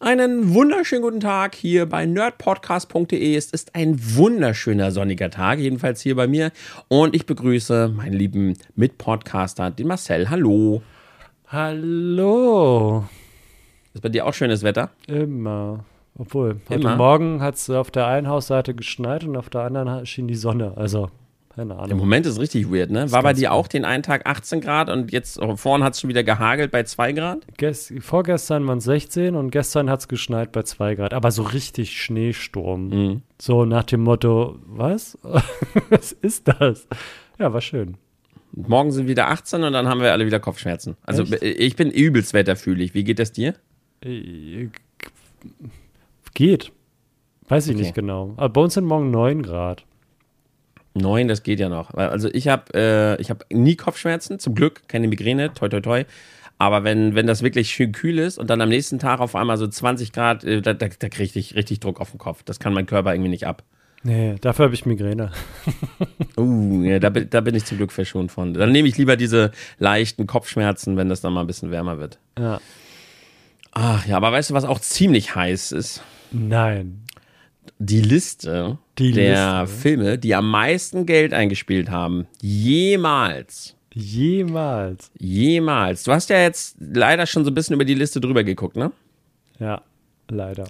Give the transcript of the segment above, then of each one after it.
Einen wunderschönen guten Tag hier bei nerdpodcast.de. Es ist ein wunderschöner sonniger Tag, jedenfalls hier bei mir. Und ich begrüße meinen lieben Mitpodcaster, den Marcel. Hallo. Hallo. Ist bei dir auch schönes Wetter? Immer. Obwohl, heute Immer? Morgen hat es auf der einen Hausseite geschneit und auf der anderen schien die Sonne. Also, keine Im Ahnung. Moment ist richtig weird, ne? War bei dir auch den einen Tag 18 Grad und jetzt oh, vorhin hat es schon wieder gehagelt bei 2 Grad? Ges vorgestern waren es 16 und gestern hat es geschneit bei 2 Grad. Aber so richtig Schneesturm. Mhm. So nach dem Motto, was? was ist das? Ja, war schön. Morgen sind wieder 18 und dann haben wir alle wieder Kopfschmerzen. Also Echt? ich bin übelst wetterfühlig. Wie geht das dir? Äh, Geht. Weiß ich Okay. nicht genau. Aber bei uns sind morgen 9 Grad. Neun, das geht ja noch. Also ich habe äh, ich hab nie Kopfschmerzen, zum Glück, keine Migräne, toi toi toi. Aber wenn, wenn das wirklich schön kühl ist und dann am nächsten Tag auf einmal so 20 Grad, äh, da, da, da kriege ich richtig Druck auf den Kopf. Das kann mein Körper irgendwie nicht ab. Nee, dafür habe ich Migräne. Uh, ja, da, bin- da bin ich zum Glück verschont von. Dann nehme ich lieber diese leichten Kopfschmerzen, wenn das dann mal ein bisschen wärmer wird. Ja. Ach ja, aber weißt du, was auch ziemlich heiß ist? Nein. Die Liste Die der Liste. Filme, die am meisten Geld eingespielt haben. Jemals. Jemals. Jemals. Du hast ja jetzt leider schon so ein bisschen über die Liste drüber geguckt, ne? Ja, leider.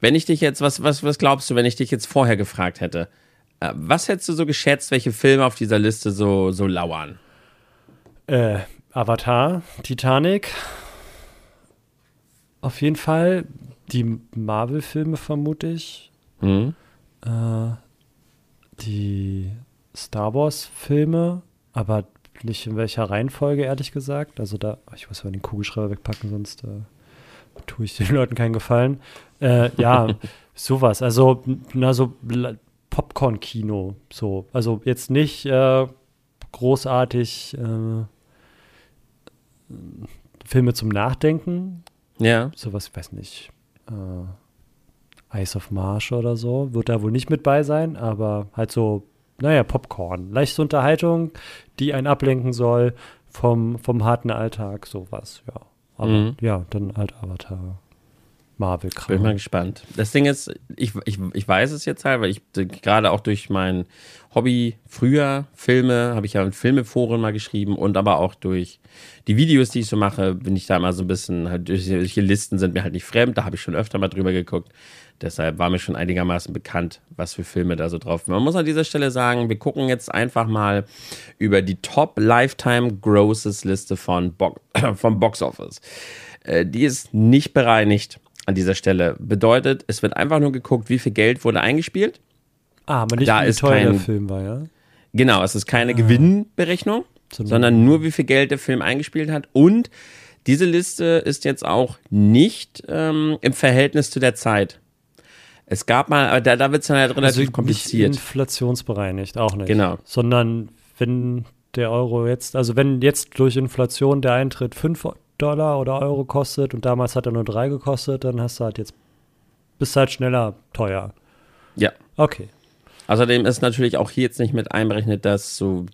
Wenn ich dich jetzt, was, was, was glaubst du, wenn ich dich jetzt vorher gefragt hätte? Äh, was hättest du so geschätzt, welche Filme auf dieser Liste so, so lauern? Äh, Avatar, Titanic. Auf jeden Fall. Die Marvel-Filme vermute ich. Hm? Äh, die Star Wars-Filme, aber nicht in welcher Reihenfolge, ehrlich gesagt. Also da, ich muss mal den Kugelschreiber wegpacken, sonst äh, tue ich den Leuten keinen Gefallen. Äh, ja, sowas. Also, na, so Popcorn-Kino. So. Also jetzt nicht äh, großartig äh, Filme zum Nachdenken. Ja. Sowas, ich weiß nicht. Ice of Marsh oder so. Wird da wohl nicht mit bei sein, aber halt so, naja, Popcorn. Leichte Unterhaltung, die einen ablenken soll vom, vom harten Alltag, sowas, ja. Aber Mhm. ja, dann halt Avatar. Marvel Bin mal Kram. gespannt. Das Ding ist, ich, ich, ich weiß es jetzt halt, weil ich gerade auch durch mein Hobby früher Filme, habe ich ja in Filmeforen mal geschrieben und aber auch durch die Videos, die ich so mache, bin ich da immer so ein bisschen, halt, durch solche Listen sind mir halt nicht fremd, da habe ich schon öfter mal drüber geguckt. Deshalb war mir schon einigermaßen bekannt, was für Filme da so drauf sind. Man muss an dieser Stelle sagen, wir gucken jetzt einfach mal über die Top Lifetime Grosses Liste von Bo vom Box Office. Äh, die ist nicht bereinigt an dieser Stelle. Bedeutet, es wird einfach nur geguckt, wie viel Geld wurde eingespielt. Ah, aber nicht Da wie teuer der Film war, ja? Genau, es ist keine Gewinnberechnung, Sondern- sondern nur, wie viel Geld der Film eingespielt hat. Und diese Liste ist jetzt auch nicht ähm, im Verhältnis zu der Zeit. Es gab mal, aber da, da wird es dann halt relativ Also kompliziert. Nicht inflationsbereinigt, auch nicht. Genau. Sondern wenn der Euro jetzt, also wenn jetzt durch Inflation der Eintritt 5 Dollar oder Euro kostet und damals hat er nur 3 gekostet, dann hast du halt jetzt, bist halt schneller teuer. Ja. Okay. Außerdem ist natürlich auch hier jetzt nicht mit einberechnet, dass so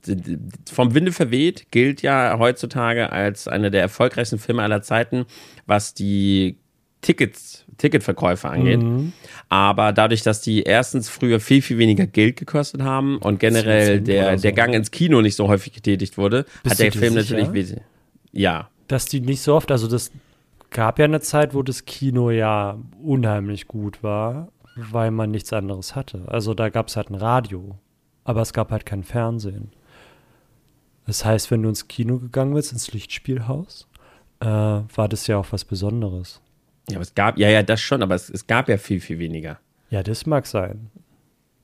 vom Winde verweht gilt ja heutzutage als einer der erfolgreichsten Filme aller Zeiten, was die Tickets, Ticketverkäufe angeht. Mhm. Aber dadurch, dass die erstens früher viel, viel weniger Geld gekostet haben und generell 10 der, so. der Gang ins Kino nicht so häufig getätigt wurde, Bist hat der Film sicher? natürlich ja. Dass die nicht so oft, also das gab ja eine Zeit, wo das Kino ja unheimlich gut war, weil man nichts anderes hatte. Also da gab es halt ein Radio, aber es gab halt kein Fernsehen. Das heißt, wenn du ins Kino gegangen bist, ins Lichtspielhaus, äh, war das ja auch was Besonderes. Ja, aber es gab, ja, ja, das schon, aber es, es gab ja viel, viel weniger. Ja, das mag sein.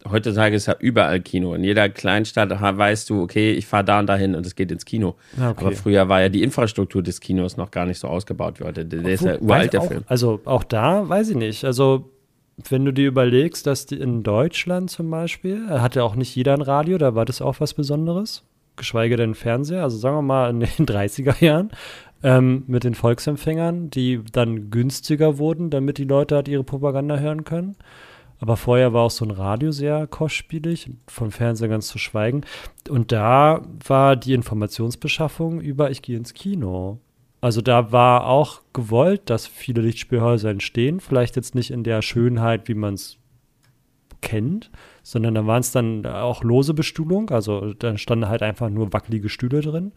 Heutzutage ist ja überall Kino. In jeder Kleinstadt weißt du, okay, ich fahre da und dahin und es geht ins Kino. Ah, okay. Aber früher war ja die Infrastruktur des Kinos noch gar nicht so ausgebaut wie heute. Der, der ist ja uralt, der auch, Film. Also auch da weiß ich nicht. Also wenn du dir überlegst, dass die in Deutschland zum Beispiel, hatte auch nicht jeder ein Radio, da war das auch was Besonderes, geschweige denn Fernseher, also sagen wir mal in den 30er Jahren, ähm, mit den Volksempfängern, die dann günstiger wurden, damit die Leute halt ihre Propaganda hören können. Aber vorher war auch so ein Radio sehr kostspielig, von Fernseher ganz zu schweigen. Und da war die Informationsbeschaffung über, ich gehe ins Kino. Also da war auch gewollt, dass viele Lichtspielhäuser entstehen. Vielleicht jetzt nicht in der Schönheit, wie man es kennt, sondern da waren es dann auch lose Bestuhlung. Also dann standen halt einfach nur wackelige Stühle drin.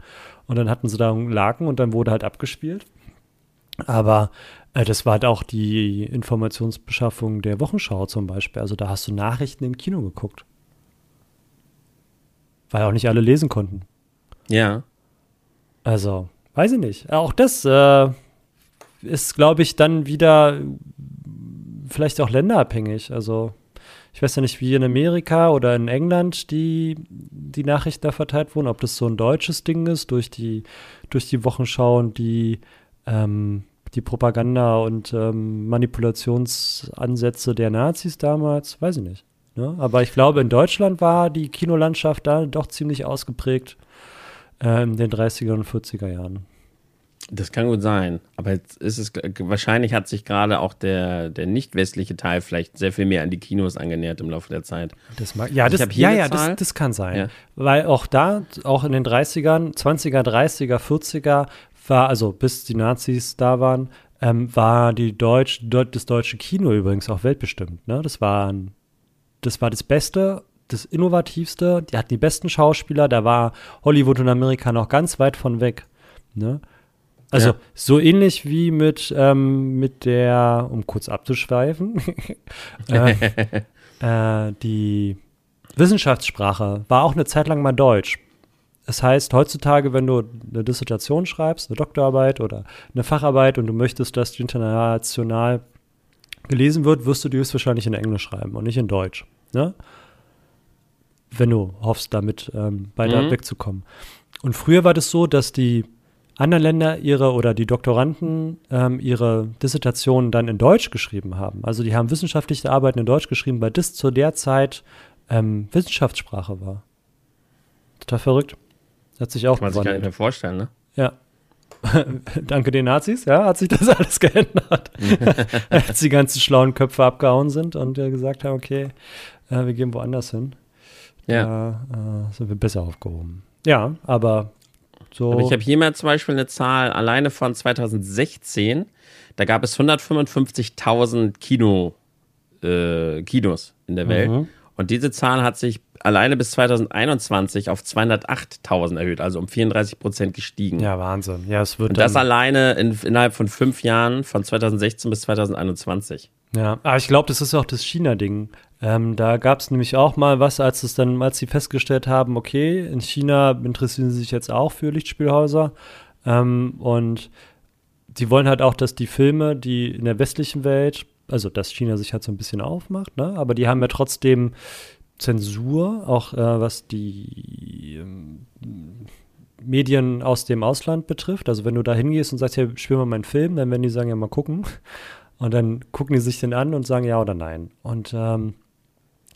Und dann hatten sie da einen Laken und dann wurde halt abgespielt. Aber äh, das war halt auch die Informationsbeschaffung der Wochenschau zum Beispiel. Also da hast du Nachrichten im Kino geguckt. Weil auch nicht alle lesen konnten. Ja. Also, weiß ich nicht. Auch das äh, ist, glaube ich, dann wieder vielleicht auch länderabhängig. Also, ich weiß ja nicht, wie in Amerika oder in England die, die Nachrichten da verteilt wurden, ob das so ein deutsches Ding ist, durch die, durch die Wochenschau und die, ähm, die Propaganda und ähm, Manipulationsansätze der Nazis damals, weiß ich nicht. Ne? Aber ich glaube, in Deutschland war die Kinolandschaft da doch ziemlich ausgeprägt äh, in den 30er und 40er Jahren. Das kann gut sein. Aber jetzt ist es, wahrscheinlich hat sich gerade auch der, der nicht westliche Teil vielleicht sehr viel mehr an die Kinos angenähert im Laufe der Zeit. Das mag, ja, das, ja, ja das, das, kann sein. Ja. Weil auch da, auch in den 30ern, 20er, 30er, 40er, war, also bis die Nazis da waren, ähm, war die Deutsch, das deutsche Kino übrigens auch weltbestimmt. Ne? Das, war, das war das Beste das Innovativste, die hatten die besten Schauspieler, da war Hollywood und Amerika noch ganz weit von weg. Ne? Also ja. so ähnlich wie mit, ähm, mit der, um kurz abzuschweifen, äh, äh, die Wissenschaftssprache war auch eine Zeit lang mal Deutsch. Das heißt, heutzutage, wenn du eine Dissertation schreibst, eine Doktorarbeit oder eine Facharbeit und du möchtest, dass die international gelesen wird, wirst du die höchstwahrscheinlich in Englisch schreiben und nicht in Deutsch. Ne? wenn du hoffst, damit ähm, weiter mhm. wegzukommen. Und früher war das so, dass die anderen Länder ihre oder die Doktoranden ähm, ihre Dissertationen dann in Deutsch geschrieben haben. Also die haben wissenschaftliche Arbeiten in Deutsch geschrieben, weil das zu der Zeit ähm, Wissenschaftssprache war. Total verrückt. Hat sich auch Kann man sich gar nicht mehr vorstellen, ne? Ja. Danke den Nazis, ja, hat sich das alles geändert. Als die ganzen schlauen Köpfe abgehauen sind und äh, gesagt haben, okay, äh, wir gehen woanders hin. Ja. Da äh, sind wir besser aufgehoben. Ja, aber so. Aber ich habe hier mal zum Beispiel eine Zahl alleine von 2016. Da gab es 155.000 Kino, äh, Kinos in der Welt. Mhm. Und diese Zahl hat sich alleine bis 2021 auf 208.000 erhöht, also um 34 Prozent gestiegen. Ja, Wahnsinn. Ja, es wird Und das alleine in, innerhalb von fünf Jahren, von 2016 bis 2021. Ja, aber ich glaube, das ist auch das China-Ding. Ähm, da gab es nämlich auch mal was, als es dann, als sie festgestellt haben, okay, in China interessieren sie sich jetzt auch für Lichtspielhäuser. Ähm, und sie wollen halt auch, dass die Filme, die in der westlichen Welt, also dass China sich halt so ein bisschen aufmacht, ne? aber die haben ja trotzdem Zensur, auch äh, was die ähm, Medien aus dem Ausland betrifft. Also wenn du da hingehst und sagst, ja, spiel mal meinen Film, dann werden die sagen, ja, mal gucken. Und dann gucken die sich den an und sagen ja oder nein. Und ähm,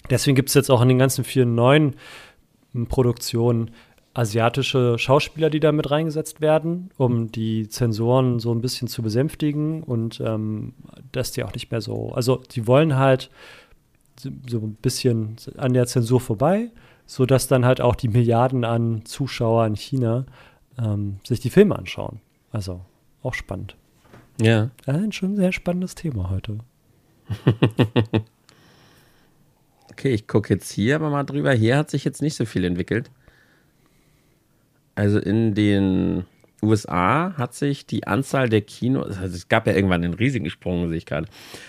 Deswegen gibt es jetzt auch in den ganzen vielen neuen hm, Produktionen asiatische Schauspieler, die da mit reingesetzt werden, um die Zensoren so ein bisschen zu besänftigen und ähm, dass die auch nicht mehr so, also die wollen halt so ein bisschen an der Zensur vorbei, sodass dann halt auch die Milliarden an Zuschauer in China ähm, sich die Filme anschauen. Also auch spannend. Ja. Ist schon ein sehr spannendes Thema heute. Okay, ich gucke jetzt hier aber mal drüber. Hier hat sich jetzt nicht so viel entwickelt. Also in den USA hat sich die Anzahl der Kinos, also es gab ja irgendwann einen riesigen Sprung, sehe ich gerade.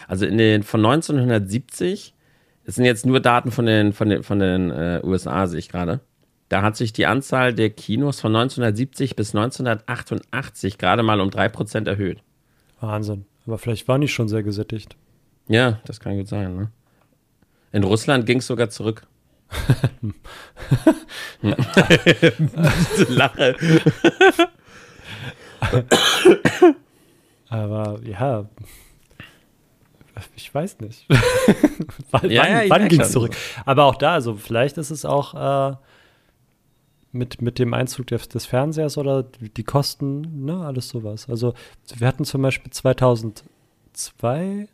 Also in den von 1970, das sind jetzt nur Daten von den, von den, von den äh, USA, sehe ich gerade. Da hat sich die Anzahl der Kinos von 1970 bis 1988 gerade mal um 3% erhöht. Wahnsinn. Aber vielleicht waren die schon sehr gesättigt. Ja, das kann gut sein, ne? In Russland ging es sogar zurück. Lache. Aber ja, ich weiß nicht. wann ja, ja, wann ging es zurück? Aber auch da, also vielleicht ist es auch äh, mit, mit dem Einzug des, des, Fernsehers oder die Kosten, ne, alles sowas. Also wir hatten zum Beispiel 2002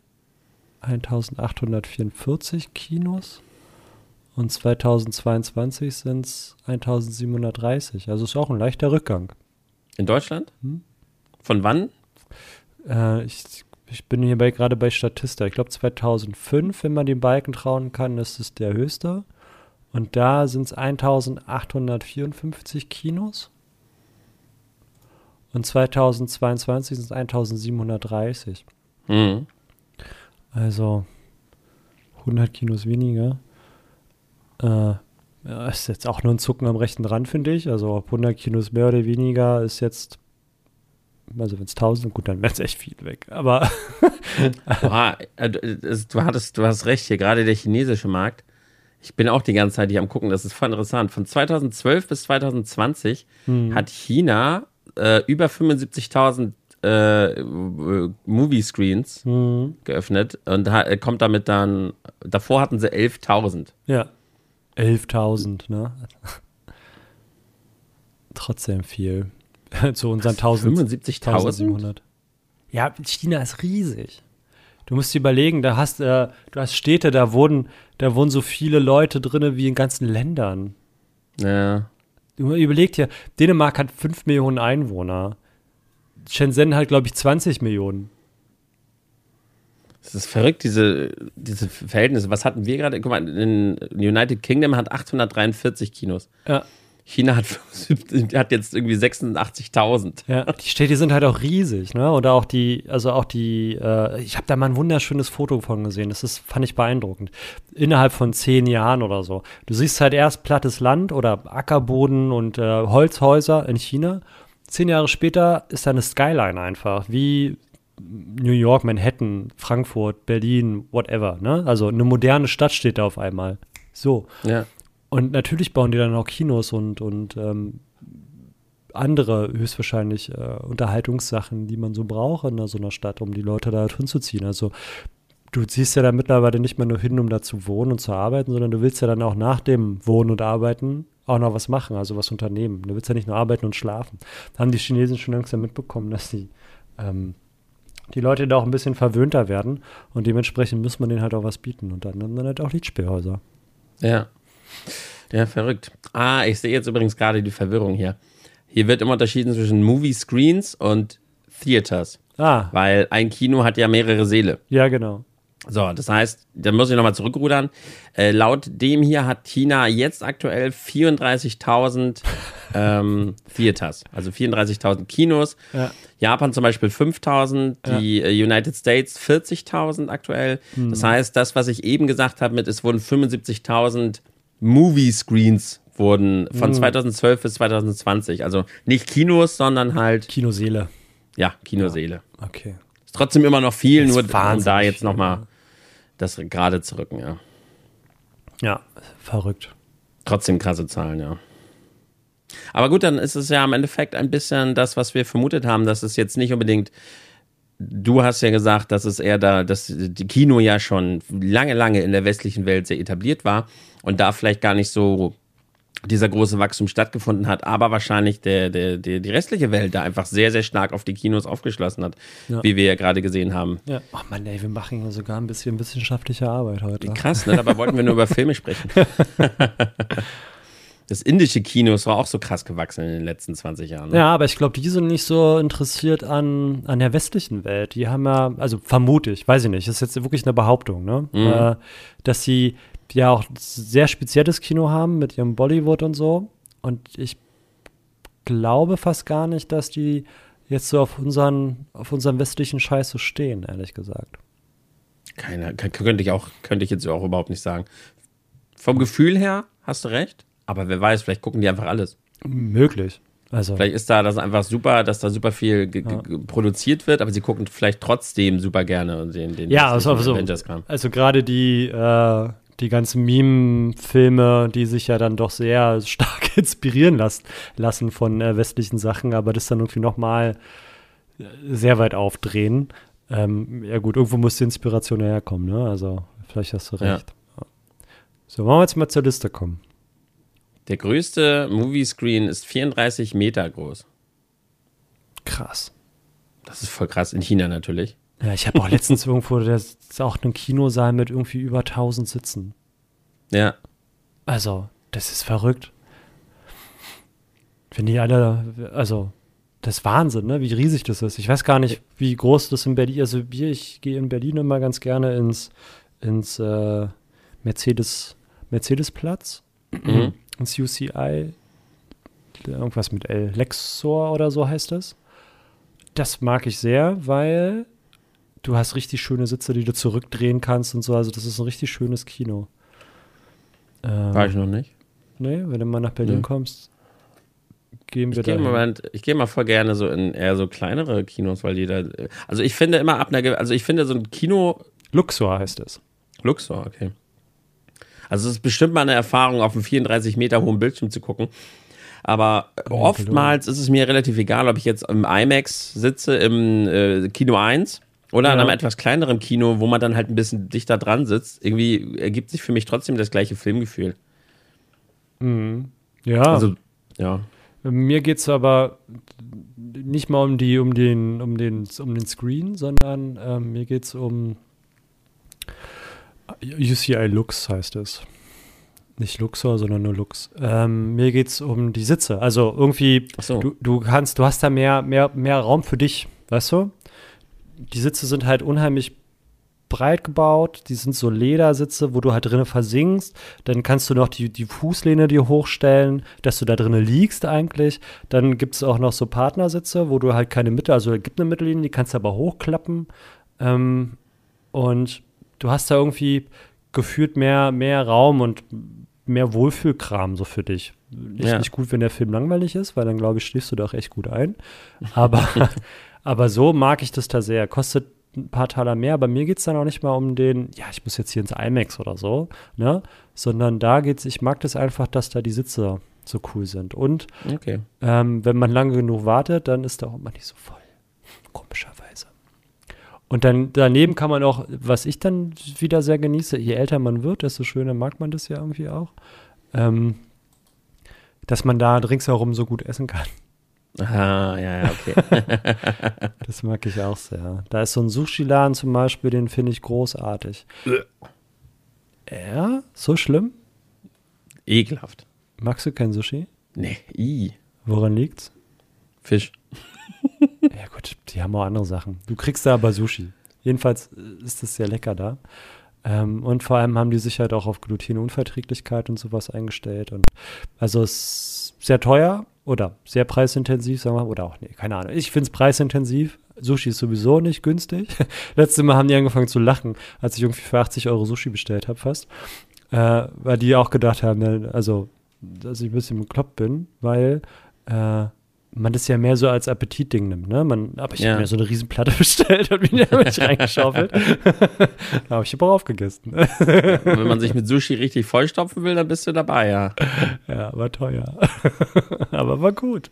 1844 Kinos und 2022 sind es 1730. Also ist auch ein leichter Rückgang. In Deutschland? Hm? Von wann? Äh, ich, ich bin hier bei, gerade bei Statista. Ich glaube 2005, wenn man den Balken trauen kann, ist es der höchste. Und da sind es 1854 Kinos. Und 2022 sind es 1730. Mhm. Also 100 Kinos weniger. Äh, ist jetzt auch nur ein Zucken am rechten Rand, finde ich. Also ob 100 Kinos mehr oder weniger ist jetzt, also wenn es 1000, gut, dann wäre es echt viel weg. Aber Boah, äh, du es- du hattest, du hast recht hier, gerade der chinesische Markt. Ich bin auch die ganze Zeit hier am gucken, das ist voll interessant. Von 2012 bis 2020 hat China äh, über 75.000 äh, äh, Movie-Screens hm, geöffnet und ha äh, kommt damit dann, davor hatten sie 11.000. ja, 11.000, ne? Trotzdem viel. Zu unseren 1000. 75.000? 1700. Ja, China ist riesig. Du musst dir überlegen, da hast äh, du hast Städte, da wohnen, da wohnen so viele Leute drin wie in ganzen Ländern. Ja. Du überleg dir, Dänemark hat 5 Millionen Einwohner. Shenzhen hat, glaube ich, 20 Millionen. Das ist verrückt, diese, diese Verhältnisse. Was hatten wir gerade? Guck mal, in United Kingdom hat 843 Kinos. Ja. China hat, 75 hat jetzt irgendwie 86.000. Ja, die Städte sind halt auch riesig, ne? Oder auch die, also auch die, äh, ich habe da mal ein wunderschönes Foto von gesehen. Das ist, fand ich beeindruckend. Innerhalb von zehn Jahren oder so. Du siehst halt erst plattes Land oder Ackerboden und äh, Holzhäuser in China. Zehn Jahre später ist da eine Skyline einfach, wie New York, Manhattan, Frankfurt, Berlin, whatever, ne? Also eine moderne Stadt steht da auf einmal. So. Ja. Und natürlich bauen die dann auch Kinos und, und ähm, andere höchstwahrscheinlich äh, Unterhaltungssachen, die man so braucht in so einer Stadt, um die Leute da hinzuziehen. Also du ziehst ja da mittlerweile nicht mehr nur hin, um da zu wohnen und zu arbeiten, sondern du willst ja dann auch nach dem Wohnen und Arbeiten auch noch was machen, also was unternehmen. Du willst ja nicht nur arbeiten und schlafen. Da haben die Chinesen schon langsam mitbekommen, dass die, ähm, die Leute da auch ein bisschen verwöhnter werden und dementsprechend muss man denen halt auch was bieten und dann, dann halt auch Liedspielhäuser. Ja. Ja, verrückt. Ah, ich sehe jetzt übrigens gerade die Verwirrung hier. Hier wird immer unterschieden zwischen Movie Screens und Theaters. Ah, Weil ein Kino hat ja mehrere Säle. ja, genau. So, das heißt, da muss ich nochmal zurückrudern. Äh, laut dem hier hat China jetzt aktuell 34.000 ähm, Theaters, also 34.000 Kinos. Ja. Japan zum Beispiel 5.000, die äh, United States 40.000 aktuell. Das heißt, das, was ich eben gesagt habe, mit es wurden 75.000 Movie Screens wurden von 2012 bis 2020. Also nicht Kinos, sondern halt, Kinoseele. ja, Kinoseele. Okay. Ist trotzdem immer noch viel, nur um da jetzt nochmal das gerade zu rücken, ja. Ja, verrückt. Trotzdem krasse Zahlen, ja. Aber gut, dann ist es ja im Endeffekt ein bisschen das, was wir vermutet haben, dass es jetzt nicht unbedingt. Du hast ja gesagt, dass es eher da, dass die Kino ja schon lange, lange in der westlichen Welt sehr etabliert war und da vielleicht gar nicht so dieser große Wachstum stattgefunden hat, aber wahrscheinlich der, der, der, die restliche Welt da einfach sehr, sehr stark auf die Kinos aufgeschlossen hat, Ja. wie wir ja gerade gesehen haben. Ja. Oh Mann, ey, wir machen ja sogar ein bisschen wissenschaftliche Arbeit heute. Krass, ne? Dabei wollten wir nur über Filme sprechen. Das indische Kino ist auch so krass gewachsen in den letzten 20 Jahren. Ne? Ja, aber ich glaube, die sind nicht so interessiert an, an der westlichen Welt. Die haben ja, also vermute ich, weiß ich nicht, ist jetzt wirklich eine Behauptung, ne? Äh, dass sie ja auch sehr spezielles Kino haben mit ihrem Bollywood und so. Und ich glaube fast gar nicht, dass die jetzt so auf unseren, auf unseren westlichen Scheiß so stehen, ehrlich gesagt. Keine, könnte ich auch, könnte ich jetzt auch überhaupt nicht sagen. Vom Gefühl her hast du recht, aber wer weiß, vielleicht gucken die einfach alles. Möglich. Also. Vielleicht ist da das einfach super, dass da super viel ge- produziert wird, aber sie gucken vielleicht trotzdem super gerne den, den Ja, also, also, also gerade die, äh, die ganzen Meme-Filme, die sich ja dann doch sehr stark inspirieren las lassen von äh, westlichen Sachen, aber das dann irgendwie nochmal sehr weit aufdrehen. Ähm, ja gut, irgendwo muss die Inspiration ja herkommen, ne? Also vielleicht hast du Ja. recht. So, wollen wir jetzt mal zur Liste kommen. Der größte Moviescreen ist 34 Meter groß. Krass. Das ist voll krass, in China natürlich. Ja, ich habe auch letztens irgendwo, das ist auch ein Kinosaal mit irgendwie über 1000 Sitzen. Ja, Also, das ist verrückt. Wenn die alle, also, das ist Wahnsinn, ne? wie riesig das ist. Ich weiß gar nicht, wie groß das in Berlin ist. Also wir, ich gehe in Berlin immer ganz gerne ins, ins äh, Mercedes, Mercedesplatz, Mhm. ins UCI, irgendwas mit L, Lexor oder so heißt das. Das mag ich sehr, weil du hast richtig schöne Sitze, die du zurückdrehen kannst und so. Also das ist ein richtig schönes Kino. Ähm, War ich noch nicht. Nee, wenn du mal nach Berlin Nö. kommst, gehen wir Ich gehe da. ich gehe mal voll gerne so in eher so kleinere Kinos, weil die da, also ich finde immer ab einer, also ich finde so ein Kino, Luxor heißt es. Luxor, okay. Also es ist bestimmt mal eine Erfahrung, auf einem 34 Meter hohen Bildschirm zu gucken. Aber oftmals ist es mir relativ egal, ob ich jetzt im IMAX sitze, im äh, Kino 1 oder in Ja. einem etwas kleineren Kino, wo man dann halt ein bisschen dichter dran sitzt. Irgendwie ergibt sich für mich trotzdem das gleiche Filmgefühl. Ja, Also, ja. mir geht es aber nicht mal um die, um den, um den, um den Screen, sondern ähm, mir geht es um UCI Lux heißt es. Nicht Luxor, sondern nur Lux. Ähm, mir geht es um die Sitze. Also irgendwie, so. du, du kannst, du hast da mehr, mehr, mehr Raum für dich, weißt du? Die Sitze sind halt unheimlich breit gebaut, die sind so Ledersitze, wo du halt drinnen versinkst. Dann kannst du noch die, die Fußlehne dir hochstellen, dass du da drinnen liegst eigentlich. Dann gibt es auch noch so Partnersitze, wo du halt keine Mitte, also es gibt eine Mittellinie, die kannst du aber hochklappen. Ähm, und du hast da irgendwie gefühlt mehr, mehr Raum und mehr Wohlfühlkram so für dich. Nicht, Ja. nicht gut, wenn der Film langweilig ist, weil dann glaube ich, schläfst du da auch echt gut ein. Aber, aber so mag ich das da sehr. Kostet ein paar Taler mehr, aber mir geht es dann auch nicht mal um den, ja, ich muss jetzt hier ins IMAX oder so, ne? Sondern da geht's, ich mag das einfach, dass da die Sitze so cool sind. Und Okay. ähm, wenn man lange genug wartet, dann ist da auch immer nicht so voll. Komischerweise. Und dann daneben kann man auch, was ich dann wieder sehr genieße, je älter man wird, desto schöner mag man das ja irgendwie auch, ähm, dass man da ringsherum so gut essen kann. Ah, ja, ja, okay. Das mag ich auch sehr. Da ist so ein Sushi-Laden zum Beispiel, den finde ich großartig. ja, so schlimm? Ekelhaft. Magst du kein Sushi? Nee, i. Woran liegt's? Fisch. Ja gut, die haben auch andere Sachen. Du kriegst da aber Sushi. Jedenfalls äh, ist es sehr lecker da. Ähm, und vor allem haben die sich halt auch auf Glutenunverträglichkeit und sowas eingestellt. Und also es ist sehr teuer oder sehr preisintensiv, sagen wir, oder auch, nee, keine Ahnung. Ich finde es preisintensiv. Sushi ist sowieso nicht günstig. Letztes Mal haben die angefangen zu lachen, als ich irgendwie für 80 Euro Sushi bestellt habe, fast. Äh, weil die auch gedacht haben, ne, also, dass ich ein bisschen bekloppt bin, weil äh, man das ja mehr so als Appetitding nimmt, ne? Man, aber ich Ja. habe mir so eine Riesenplatte bestellt und mir da mich reingeschaufelt. da habe ich aber aufgegessen. Wenn man sich mit Sushi richtig vollstopfen will, dann bist du dabei, ja. ja, war teuer. aber war gut.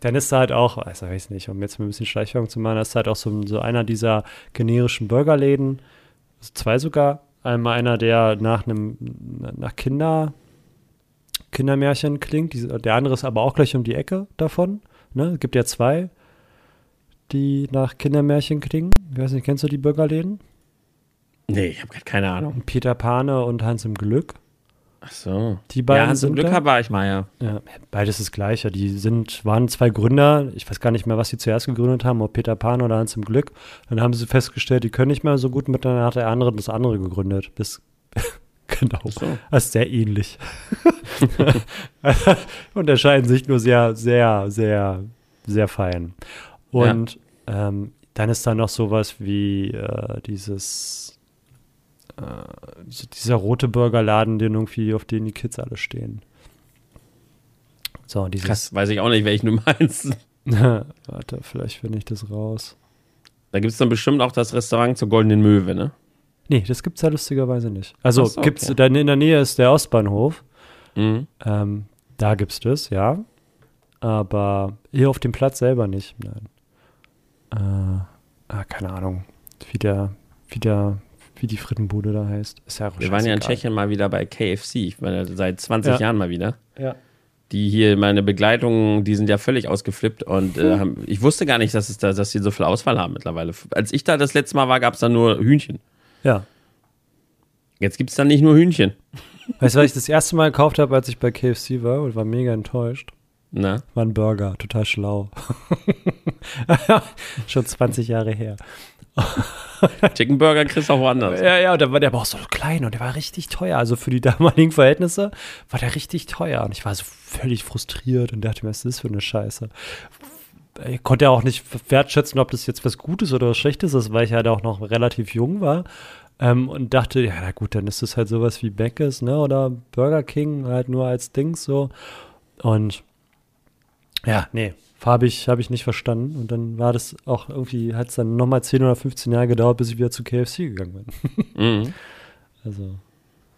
Dann ist da halt auch, also weiß nicht, um jetzt mal ein bisschen Schleichwerbung zu machen, ist halt auch so, so einer dieser generischen Burgerläden, also zwei sogar. Einmal einer, der nach einem, nach Kinder, Kindermärchen klingt, die, der andere ist aber auch gleich um die Ecke davon. Ne? Es gibt ja zwei, die nach Kindermärchen klingen. Ich weiß nicht, kennst du die Burgerläden? Nee, ich habe keine Ahnung. Peter Pane und Hans im Glück. Ach so. Die beiden ja, zum sind Glück da. war ich mal, ja. Ja, beides das Gleiche. Die sind, waren zwei Gründer. Ich weiß gar nicht mehr, was sie zuerst gegründet haben, ob Peter Pan oder Hans im Glück. Dann haben sie festgestellt, die können nicht mehr so gut miteinander. Hat der andere das andere gegründet. Das, genau. so. Das ist sehr ähnlich. Unterscheiden sich nur sehr, sehr, sehr, sehr fein. Und ähm, dann ist da noch sowas wie äh, dieses äh, dieser rote Burgerladen, den irgendwie, auf den die Kids alle stehen. So, dieses. Krass, weiß ich auch nicht, welchen du meinst. Warte, vielleicht finde ich das raus. Da gibt es dann bestimmt auch das Restaurant zur Goldenen Möwe, ne? Nee, das gibt's ja lustigerweise nicht. Also so, gibt's, okay. dann in der Nähe ist der Ostbahnhof. Mhm. Ähm, da gibt's das, ja. Aber hier auf dem Platz selber nicht. Nein. Äh, ah, keine Ahnung, wie der, wie der, wie die Frittenbude da heißt. Ist ja auch Wir waren ja in. Tschechien mal wieder bei KFC. Ich ja seit 20 Ja. Jahren mal wieder. Ja. Die hier, meine Begleitung, die sind ja völlig ausgeflippt und Hm. äh, haben, ich wusste gar nicht, dass es da, dass sie so viel Auswahl haben mittlerweile. Als ich da das letzte Mal war, gab es da nur Hühnchen. Ja. Jetzt gibt es da nicht nur Hühnchen. Weißt du, was ich das erste Mal gekauft habe, als ich bei KFC war und war mega enttäuscht? Na? War ein Burger, total schlau. Schon 20 Jahre her. Chicken Burger kriegst du auch woanders. Ja, ja, und der war der war auch so klein und der war richtig teuer. Also für die damaligen Verhältnisse war der richtig teuer. Und ich war so völlig frustriert und dachte mir, was ist das für eine Scheiße? Ich konnte ja auch nicht wertschätzen, ob das jetzt was Gutes oder was Schlechtes ist, weil ich halt auch noch relativ jung war. Ähm, und dachte, ja, na gut, dann ist das halt sowas wie Beckes, ne? Oder Burger King, halt nur als Dings so. Und ja, nee, habe ich, hab ich nicht verstanden. Und dann war das auch irgendwie, hat es dann nochmal 10 oder 15 Jahre gedauert, bis ich wieder zu KFC gegangen bin. Mhm. Also,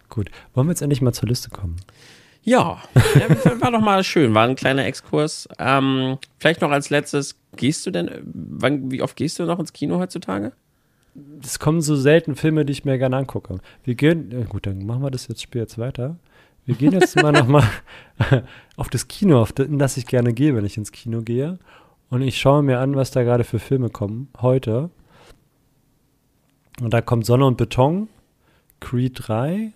gut. Wollen wir jetzt endlich mal zur Liste kommen? Ja, war doch mal schön, war ein kleiner Exkurs. Ähm, vielleicht noch als letztes, gehst du denn, wann, wie oft gehst du noch ins Kino heutzutage? Es kommen so selten Filme, die ich mir gerne angucke. Wir gehen, ja gut, dann machen wir das jetzt Spiel jetzt weiter. Wir gehen jetzt mal nochmal auf das Kino, auf das, in das ich gerne gehe, wenn ich ins Kino gehe. Und ich schaue mir an, was da gerade für Filme kommen, heute. Und da kommt Sonne und Beton, Creed 3,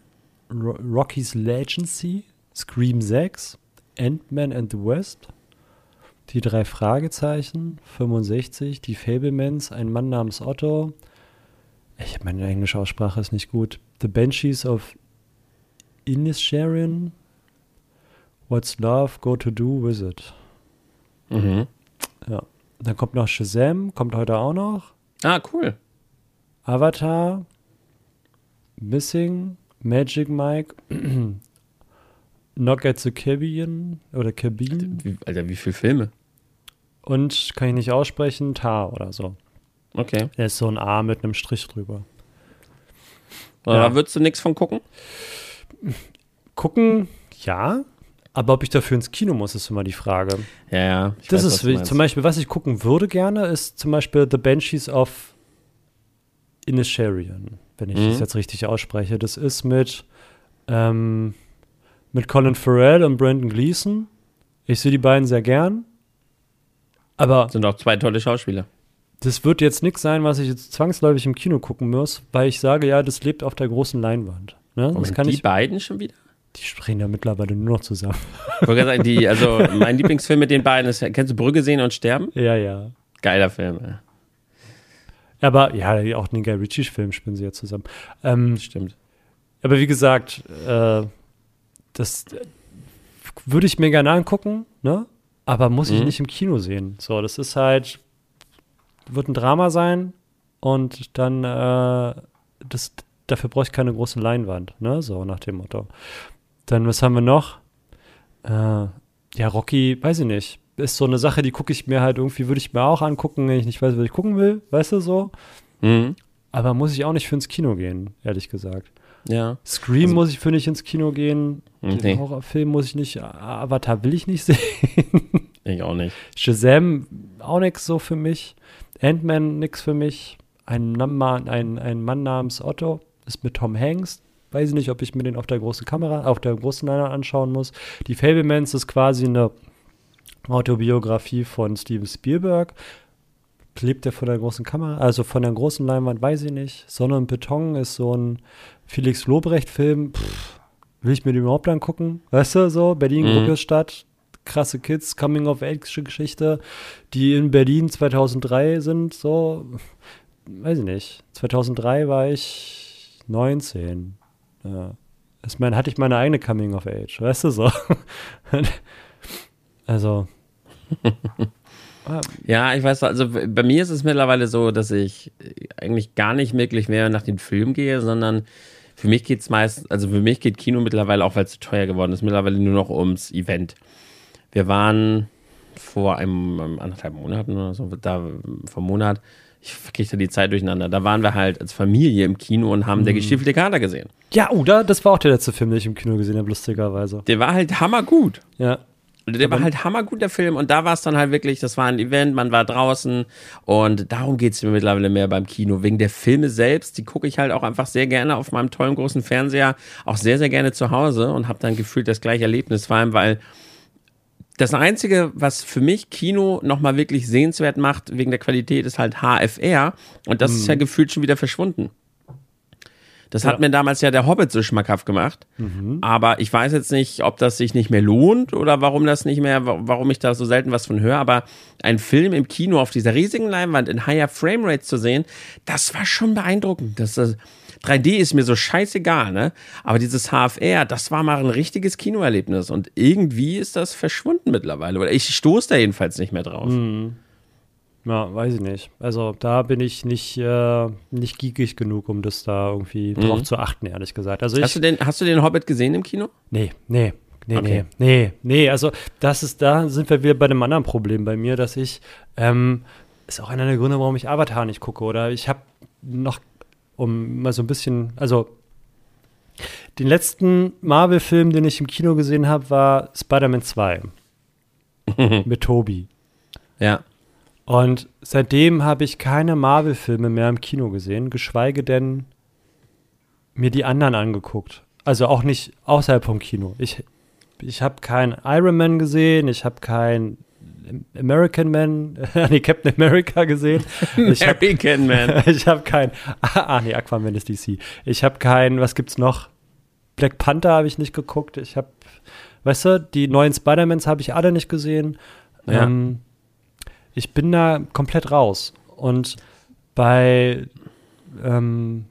Ro Rocky's Legacy, Scream 6, Ant-Man and the West, die drei Fragezeichen, 65, die Fablemans, ein Mann namens Otto. Ich meine englische Aussprache ist nicht gut. The Banshees of Inisherin. What's Love Go to Do with It? Mhm. Ja. Dann kommt noch Shazam, kommt heute auch noch. Ah, cool. Avatar, Missing, Magic Mike, Knock at the Cabin oder Cabin Wie, Alter, wie viele Filme? und kann ich nicht aussprechen, Tar oder so. Okay. Der ist so ein A mit einem Strich drüber. Ja. Da würdest du nichts von gucken? Gucken, ja, aber ob ich dafür ins Kino muss, ist immer die Frage. Ja, ja. Das weiß, ist zum Beispiel, was ich gucken würde gerne, ist zum Beispiel The Banshees of Inisherin, wenn ich Mhm. das jetzt richtig ausspreche. Das ist mit, ähm, mit Colin Farrell und Brandon Gleeson. Ich sehe die beiden sehr gern. Aber Sind auch zwei tolle Schauspieler. das wird jetzt nichts sein, was ich jetzt zwangsläufig im Kino gucken muss, weil ich sage, ja, das lebt auf der großen Leinwand. Ne? Das Und kann die ich, beiden schon wieder? die sprechen ja mittlerweile nur noch zusammen. Ich wollte gerade sagen, die, also mein Lieblingsfilm mit den beiden ist, kennst du Brügge sehen und sterben? ja, ja. Geiler Film, ja. Aber ja, auch den Guy Ritchie-Film spielen sie ja zusammen. Ähm, Stimmt. Aber wie gesagt, äh, das würde ich mir gerne angucken, ne? Aber muss ich Mhm. nicht im Kino sehen. So, das ist halt, wird ein Drama sein und dann, äh, das, dafür brauche ich keine große Leinwand, ne? So nach dem Motto. Dann, was haben wir noch? Äh, ja, Rocky, weiß ich nicht. Ist so eine Sache, die gucke ich mir halt irgendwie, würde ich mir auch angucken, wenn ich nicht weiß, was ich gucken will, weißt du so? Mhm. Aber muss ich auch nicht für ins Kino gehen, ehrlich gesagt. Ja. Scream Also- muss ich für nicht ins Kino gehen. Den Nee. Horrorfilm muss ich nicht. Avatar will ich nicht sehen. Ich auch nicht. Shazam auch nix so für mich. Ant-Man nix für mich. Ein, Nam- ein, ein Mann namens Otto ist mit Tom Hanks. Weiß ich nicht, ob ich mir den auf der großen Kamera, auf der großen Leinwand anschauen muss. Die Fablemans ist quasi eine Autobiografie von Steven Spielberg. Lebt er von der großen Kamera, also von der großen Leinwand, weiß ich nicht. Sonne und Beton ist so ein Felix Lobrecht-Film. Will ich mir den überhaupt angucken? Weißt du, so, Berlin, Mhm. Gruppestadt, krasse Kids, Coming-of-Age-Geschichte, die in Berlin 2003 sind, so, weiß ich nicht. 2003 war ich 19. Ja. Ich meine, hatte ich meine eigene Coming-of-Age, weißt du, so. also, Ja, ich weiß, also bei mir ist es mittlerweile so, dass ich eigentlich gar nicht wirklich mehr nach den Film gehe, sondern für mich geht es meist, also für mich geht Kino mittlerweile auch, weil es zu teuer geworden ist, mittlerweile nur noch ums Event. Wir waren vor einem, anderthalb Monaten oder so, da vom Monat, ich verkriege da die Zeit durcheinander, da waren wir halt als Familie im Kino und haben der gestiefelte Kater gesehen. ja, oh, da, das war auch der letzte Film, den ich im Kino gesehen habe, lustigerweise. Der war halt hammergut. Ja. Der war halt hammergut, der Film. Und da war es dann halt wirklich, das war ein Event, man war draußen. Und darum geht es mir mittlerweile mehr beim Kino. Wegen der Filme selbst, die gucke ich halt auch einfach sehr gerne auf meinem tollen großen Fernseher, auch sehr, sehr gerne zu Hause und habe dann gefühlt das gleiche Erlebnis. Vor allem, weil das Einzige, was für mich Kino nochmal wirklich sehenswert macht, wegen der Qualität, ist halt HFR. Und das ist ja gefühlt schon wieder verschwunden. Das hat mir damals ja der Hobbit so schmackhaft gemacht. Mhm. Aber ich weiß jetzt nicht, ob das sich nicht mehr lohnt oder warum das nicht mehr, warum ich da so selten was von höre. Aber ein Film im Kino auf dieser riesigen Leinwand in higher Framerate zu sehen, das war schon beeindruckend. Das, das 3D ist mir so scheißegal, ne? Aber dieses HFR, das war mal ein richtiges Kinoerlebnis. Und irgendwie ist das verschwunden mittlerweile. Oder ich stoße da jedenfalls nicht mehr drauf. Mhm. Ja, weiß ich nicht. Also da bin ich nicht, äh, nicht geekig genug, um das da irgendwie Mhm. drauf zu achten, ehrlich gesagt. Also ich, Hast du, den, hast du den Hobbit gesehen im Kino? Nee, nee, nee, Okay. nee, nee, nee. Also das ist, da sind wir wieder bei einem anderen Problem bei mir, dass ich, ähm, ist auch einer der Gründe, warum ich Avatar nicht gucke. Oder ich habe noch, um mal so ein bisschen, also den letzten Marvel-Film, den ich im Kino gesehen habe, war Spider-Man 2 mit Toby. Ja. Und seitdem habe ich keine Marvel-Filme mehr im Kino gesehen, geschweige denn mir die anderen angeguckt. Also auch nicht außerhalb vom Kino. Ich, ich habe keinen Iron Man gesehen, ich habe keinen American Man, nee, Captain America gesehen. Ich habe American Man. ich hab kein, ah nee, Aquaman ist DC. Ich habe kein, was gibt's noch? Black Panther habe ich nicht geguckt. Ich habe, weißt du, die neuen Spider-Mans habe ich alle nicht gesehen. Ja. Ähm, ich bin da komplett raus. Und bei ähm,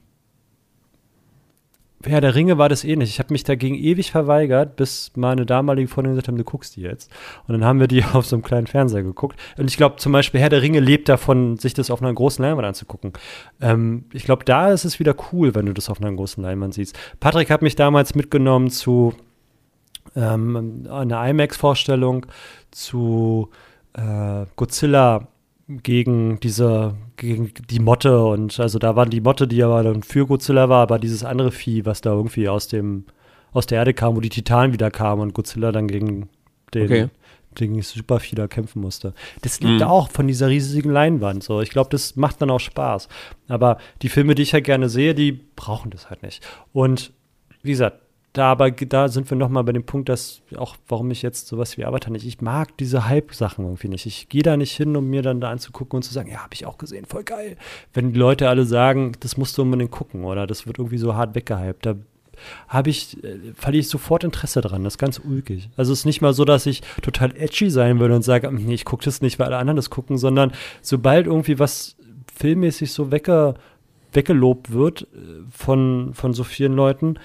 Herr der Ringe war das ähnlich. Ich habe mich dagegen ewig verweigert, bis meine damalige Freundin gesagt haben, du guckst die jetzt. Und dann haben wir die auf so einem kleinen Fernseher geguckt. Und ich glaube zum Beispiel, Herr der Ringe lebt davon, sich das auf einer großen Leinwand anzugucken. Ähm, ich glaube, da ist es wieder cool, wenn du das auf einer großen Leinwand siehst. Patrick hat mich damals mitgenommen zu ähm, einer IMAX-Vorstellung zu äh, Godzilla gegen diese, gegen die Motte und also da war die Motte, die aber dann für Godzilla war, aber dieses andere Vieh, was da irgendwie aus dem, aus der Erde kam, wo die Titanen wieder kamen und Godzilla dann gegen den, Okay. gegen Supervieh da kämpfen musste. Das liegt auch von dieser riesigen Leinwand. So, ich glaube, das macht dann auch Spaß. Aber die Filme, die ich halt gerne sehe, die brauchen das halt nicht. Und wie gesagt, da aber da sind wir noch mal bei dem Punkt, dass auch warum ich jetzt sowas wie Avatar nicht, ich mag diese Hype-Sachen irgendwie nicht. Ich gehe da nicht hin, um mir dann da anzugucken und zu sagen, ja, habe ich auch gesehen, voll geil. Wenn die Leute alle sagen, das musst du unbedingt gucken oder das wird irgendwie so hart weggehypt, da habe ich, äh, verliere ich sofort Interesse dran. Das ist ganz ulkig. Also es ist nicht mal so, dass ich total edgy sein würde und sage, "Hm, nee, ich gucke das nicht, weil alle anderen das gucken, sondern sobald irgendwie was filmmäßig so wegge, weggelobt wird äh, von, von so vielen Leuten,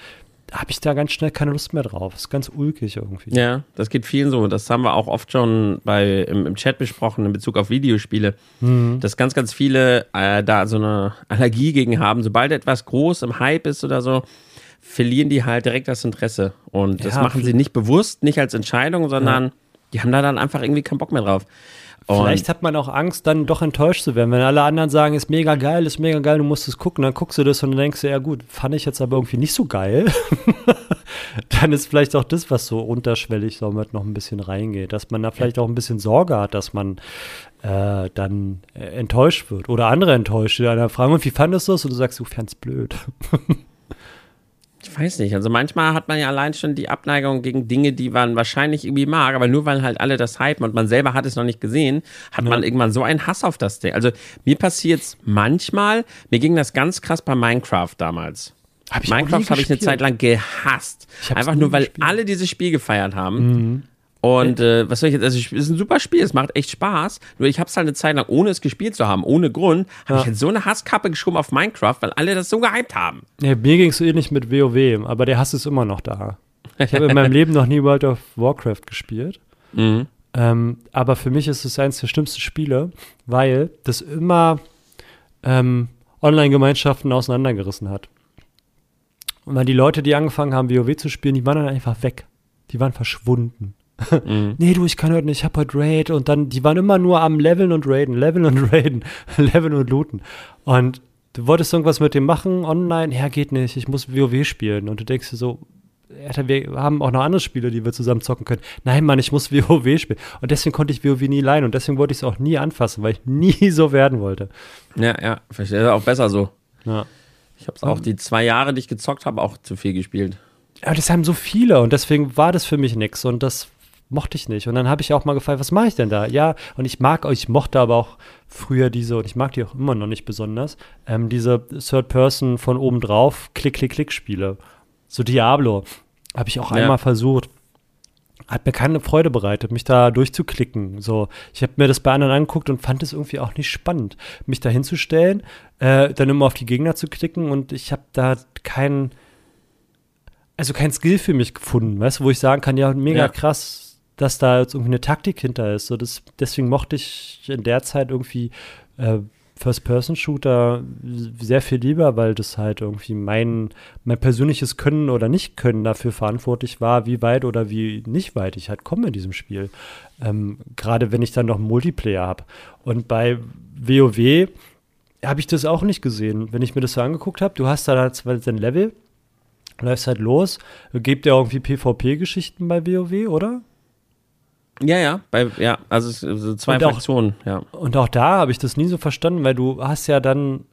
habe ich da ganz schnell keine Lust mehr drauf. Das ist ganz ulkig irgendwie. Ja, das geht vielen so. Das haben wir auch oft schon bei, im, im Chat besprochen in Bezug auf Videospiele, dass ganz, ganz viele äh, da so eine Allergie gegen haben. Sobald etwas groß im Hype ist oder so, verlieren die halt direkt das Interesse. Und das Ja, machen sie nicht bewusst, nicht als Entscheidung, sondern die haben da dann einfach irgendwie keinen Bock mehr drauf. Vielleicht hat man auch Angst, dann doch enttäuscht zu werden. Wenn alle anderen sagen, ist mega geil, ist mega geil, du musst es gucken, dann guckst du das und dann denkst du, ja gut, fand ich jetzt aber irgendwie nicht so geil. dann ist vielleicht auch das, was so unterschwellig somit noch ein bisschen reingeht, dass man da vielleicht auch ein bisschen Sorge hat, dass man äh, dann äh, enttäuscht wird oder andere enttäuscht, die einer fragen, und wie fandest du es? Und du sagst, du fandst blöd. Ich weiß nicht. Also manchmal hat man ja allein schon die Abneigung gegen Dinge, die man wahrscheinlich irgendwie mag, aber nur weil halt alle das hypen und man selber hat es noch nicht gesehen, hat man irgendwann so einen Hass auf das Ding. Also mir passiert manchmal, mir ging das ganz krass bei Minecraft damals. Hab Minecraft habe ich eine. Zeit lang gehasst. Einfach nur, weil gespielt. Mhm. alle dieses Spiel gefeiert haben. Und äh, was soll ich jetzt, also es ist ein super Spiel, es macht echt Spaß. Nur ich habe es halt eine Zeit lang, ohne es gespielt zu haben, ohne Grund, habe Ja. ich halt so eine Hasskappe geschoben auf Minecraft, weil alle das so gehypt haben. Ja, mir ging es so ähnlich mit WoW, aber der Hass ist immer noch da. Ich habe in meinem Leben noch nie World of Warcraft gespielt. Mhm. Ähm, aber für mich ist es eines der schlimmsten Spiele, weil das immer ähm, Online-Gemeinschaften auseinandergerissen hat. Und weil die Leute, die angefangen haben, WoW zu spielen, die waren dann einfach weg. Die waren verschwunden. Nee, du, ich kann heute nicht, ich hab heute Raid und dann, die waren immer nur am Leveln und Raiden, Leveln und Raiden, Leveln und Looten. Und du wolltest irgendwas mit dem machen, online, ja, geht nicht, ich muss WoW spielen. Und du denkst dir so, wir haben auch noch andere Spiele, die wir zusammen zocken können. Nein, Mann, ich muss WoW spielen. Und deswegen konnte ich WoW nie leihen und deswegen wollte ich es auch nie anfassen, weil ich nie so werden wollte. Ja, ja, verstehe. Auch besser so. Ja. Ich habe es auch die zwei Jahre, die ich gezockt habe, auch zu viel gespielt. Ja, das haben so viele und deswegen war das für mich nix. Und das mochte ich nicht. Und dann habe ich auch mal gefragt, was mache ich denn da? Ja, und ich mag, ich mochte aber auch früher diese, und ich mag die auch immer noch nicht besonders, ähm, diese Third Person von oben drauf, Klick-Klick-Klick-Spiele. So Diablo. Habe ich auch ja. einmal versucht hat mir keine Freude bereitet, mich da durchzuklicken. So, ich habe mir das bei anderen angeguckt und fand es irgendwie auch nicht spannend, mich da hinzustellen, äh, dann immer auf die Gegner zu klicken und ich habe da keinen, also kein Skill für mich gefunden, weißt du, wo ich sagen kann, ja, mega ja. krass, dass da jetzt irgendwie eine Taktik hinter ist. So, das, deswegen mochte ich in der Zeit irgendwie äh, First-Person-Shooter sehr viel lieber, weil das halt irgendwie mein, mein persönliches Können oder Nicht-Können dafür verantwortlich war, wie weit oder wie nicht weit ich halt komme in diesem Spiel. Ähm, Gerade wenn ich dann noch Multiplayer habe. Und bei WoW habe ich das auch nicht gesehen. Wenn ich mir das so angeguckt habe, du hast da halt dein Level, läufst halt los, gibt ja irgendwie PvP-Geschichten bei WoW, oder? Ja, ja, bei, ja, also so zwei und Fraktionen, auch, ja. Und auch da habe ich das nie so verstanden, weil du hast ja dann,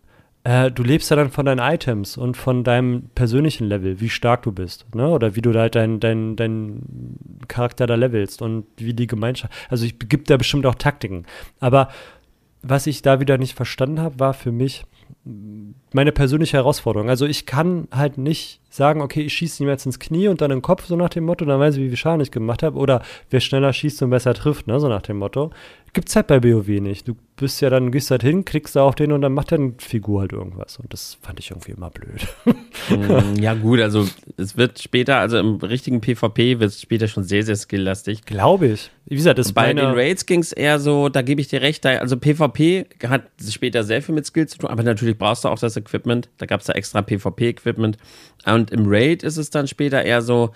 äh, du lebst ja dann von deinen Items und von deinem persönlichen Level, wie stark du bist, ne? Oder wie du da halt deinen dein, dein Charakter da levelst und wie die Gemeinschaft. Also ich gibt da bestimmt auch Taktiken. Aber was ich da wieder nicht verstanden habe, war für mich, meine persönliche Herausforderung. Also ich kann halt nicht sagen, okay, ich schieße jetzt ins Knie und dann den Kopf, so nach dem Motto, dann weiß ich, wie viel Schaden ich gemacht habe. Oder wer schneller schießt und besser trifft, ne, so nach dem Motto. Gibt's halt bei BOW nicht. Du bist ja dann, gehst halt hin, kriegst da auf den und dann macht deine Figur halt irgendwas. Und das fand ich irgendwie immer blöd. Mm, ja, gut, also es wird später, also im richtigen PvP wird es später schon sehr, sehr skilllastig. Glaube ich. Wie gesagt, das Bei den Raids ging es eher so, da gebe ich dir recht, da, also PvP hat später sehr viel mit Skill zu tun, aber natürlich brauchst du auch das Equipment. Da gab es da extra PvP-Equipment. Und im Raid ist es dann später eher so,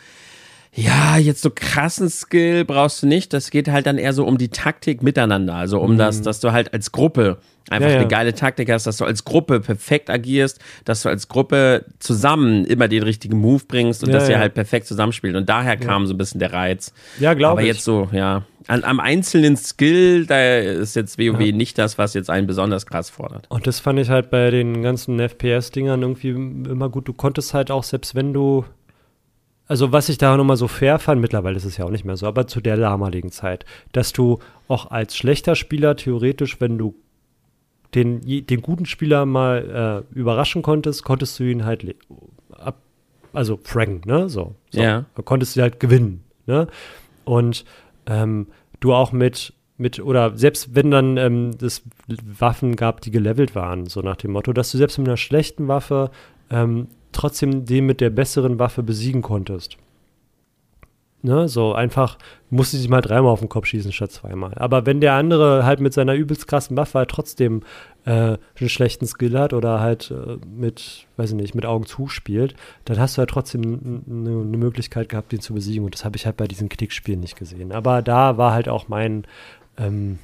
ja, jetzt so krassen Skill brauchst du nicht. Das geht halt dann eher so um die Taktik miteinander. Also um mhm. das, dass du halt als Gruppe einfach ja, ja. eine geile Taktik hast, dass du als Gruppe perfekt agierst, dass du als Gruppe zusammen immer den richtigen Move bringst und ja, dass ihr halt perfekt zusammenspielt. Und daher kam so ein bisschen der Reiz. Ja, glaube ich. Aber jetzt so, ja. An, am einzelnen Skill, da ist jetzt WoW nicht das, was jetzt einen besonders krass fordert. Und das fand ich halt bei den ganzen FPS-Dingern irgendwie immer gut. Du konntest halt auch, selbst wenn du also was ich da nochmal so fair fand, mittlerweile ist es ja auch nicht mehr so, aber zu der damaligen Zeit, dass du auch als schlechter Spieler theoretisch, wenn du den, den guten Spieler mal äh, überraschen konntest, konntest du ihn halt ab, also franken, ne? So. so. Ja. konntest du halt gewinnen, ne? Und ähm, du auch mit, mit, oder selbst wenn dann ähm, es Waffen gab, die gelevelt waren, so nach dem Motto, dass du selbst mit einer schlechten Waffe ähm, trotzdem den mit der besseren Waffe besiegen konntest. Ne, so einfach musste sich mal dreimal auf den Kopf schießen statt zweimal. Aber wenn der andere halt mit seiner übelst krassen Waffe halt trotzdem äh, einen schlechten Skill hat oder halt äh, mit, weiß ich nicht, mit Augen zuspielt, dann hast du halt trotzdem eine ne Möglichkeit gehabt, den zu besiegen. Und das habe ich halt bei diesen Klickspielen nicht gesehen. Aber da war halt auch mein, ähm,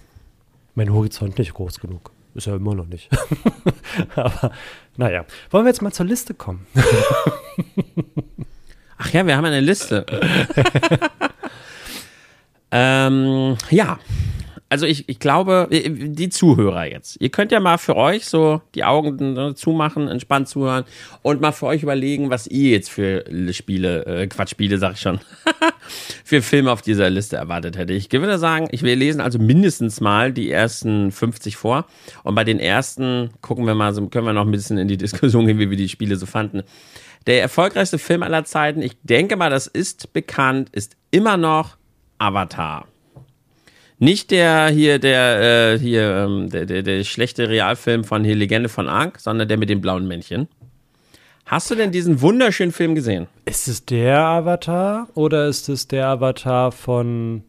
mein Horizont nicht groß genug. Ist ja immer noch nicht. Aber naja, wollen wir jetzt mal zur Liste kommen? Ach ja, wir haben eine Liste. ähm, ja, also ich, ich glaube, äh, die Zuhörer jetzt, ihr könnt ja mal für euch so die Augen ne, zumachen, entspannt zuhören und mal für euch überlegen, was ihr jetzt für Spiele, äh, Quatsch, Spiele sag ich schon, für Filme auf dieser Liste erwartet hätte. Ich würde sagen, ich will lesen also mindestens mal die ersten 50 vor und bei den ersten gucken wir mal, so können wir noch ein bisschen in die Diskussion gehen, wie wir die Spiele so fanden. Der erfolgreichste Film aller Zeiten, ich denke mal, das ist bekannt, ist immer noch Avatar. Nicht der hier, der, äh, hier, ähm, der, der, der schlechte Realfilm von hier Legende von Ankh, sondern der mit dem blauen Männchen. Hast du denn diesen wunderschönen Film gesehen? Ist es der Avatar oder ist es der Avatar von.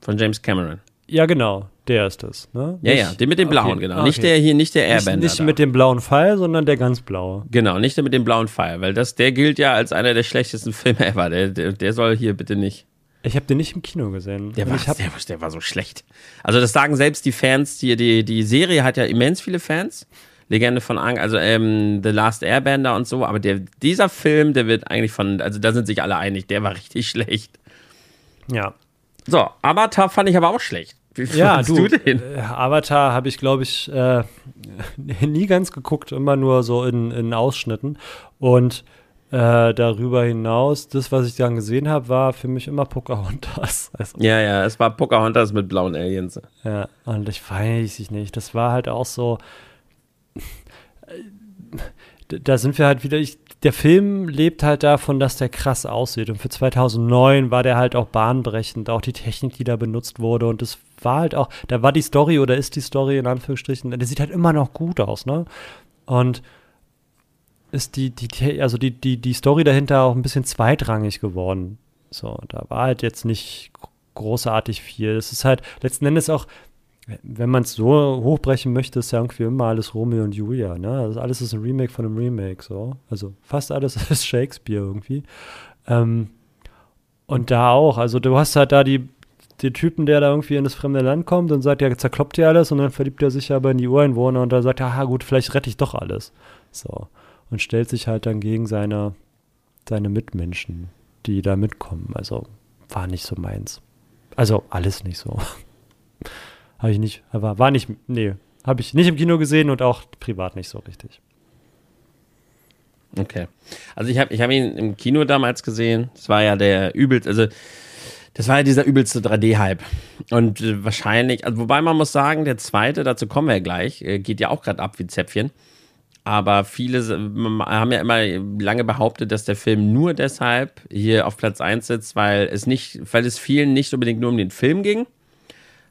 Von James Cameron? Ja, genau. Der ist es, ne? Ja, nicht, ja, den mit dem blauen, okay, genau. Okay. Nicht der hier, nicht der Airbender. Nicht, nicht mit dem blauen Pfeil, sondern der ganz blaue. Genau, nicht der mit dem blauen Pfeil, weil das, der gilt ja als einer der schlechtesten Filme ever. Der, der, der soll hier bitte nicht. Ich habe den nicht im Kino gesehen. Der war, der, der, war so schlecht. Also das sagen selbst die Fans, die, die, die Serie hat ja immens viele Fans. Legende von Ang, also ähm, The Last Airbender und so, aber der, dieser Film, der wird eigentlich von, also da sind sich alle einig, der war richtig schlecht. Ja. So, Avatar fand ich aber auch schlecht. Wie ja, du, du den? Äh, Avatar habe ich, glaube ich, äh, nie ganz geguckt, immer nur so in, in Ausschnitten. Und Äh, darüber hinaus, das, was ich dann gesehen habe, war für mich immer Pocahontas. Also, ja, ja, es war Pocahontas mit blauen Aliens. Ja, und ich weiß ich nicht. Das war halt auch so. Da sind wir halt wieder. Ich, der Film lebt halt davon, dass der krass aussieht. Und für 2009 war der halt auch bahnbrechend. Auch die Technik, die da benutzt wurde. Und das war halt auch. Da war die Story oder ist die Story in Anführungsstrichen. Der sieht halt immer noch gut aus, ne? Und ist die, die, also die, die, die Story dahinter auch ein bisschen zweitrangig geworden. So, da war halt jetzt nicht großartig viel. Es ist halt letzten Endes auch, wenn man es so hochbrechen möchte, ist ja irgendwie immer alles Romeo und Julia, ne? Also alles ist ein Remake von einem Remake, so. Also fast alles ist Shakespeare irgendwie. Ähm, und da auch, also du hast halt da die, den Typen, der da irgendwie in das fremde Land kommt und sagt, ja, zerkloppt ihr alles und dann verliebt er sich aber in die Ureinwohner und da sagt er, aha, gut, vielleicht rette ich doch alles. So und stellt sich halt dann gegen seine, seine Mitmenschen, die da mitkommen. Also war nicht so meins. Also alles nicht so. habe ich nicht, aber war nicht, nee, habe ich nicht im Kino gesehen und auch privat nicht so richtig. Okay. Also ich habe ich hab ihn im Kino damals gesehen. Das war ja der übelste, also das war ja dieser übelste 3D-Hype. Und äh, wahrscheinlich, also wobei man muss sagen, der zweite, dazu kommen wir ja gleich, äh, geht ja auch gerade ab wie Zäpfchen. Aber viele haben ja immer lange behauptet, dass der Film nur deshalb hier auf Platz 1 sitzt, weil es nicht, weil es vielen nicht unbedingt nur um den Film ging,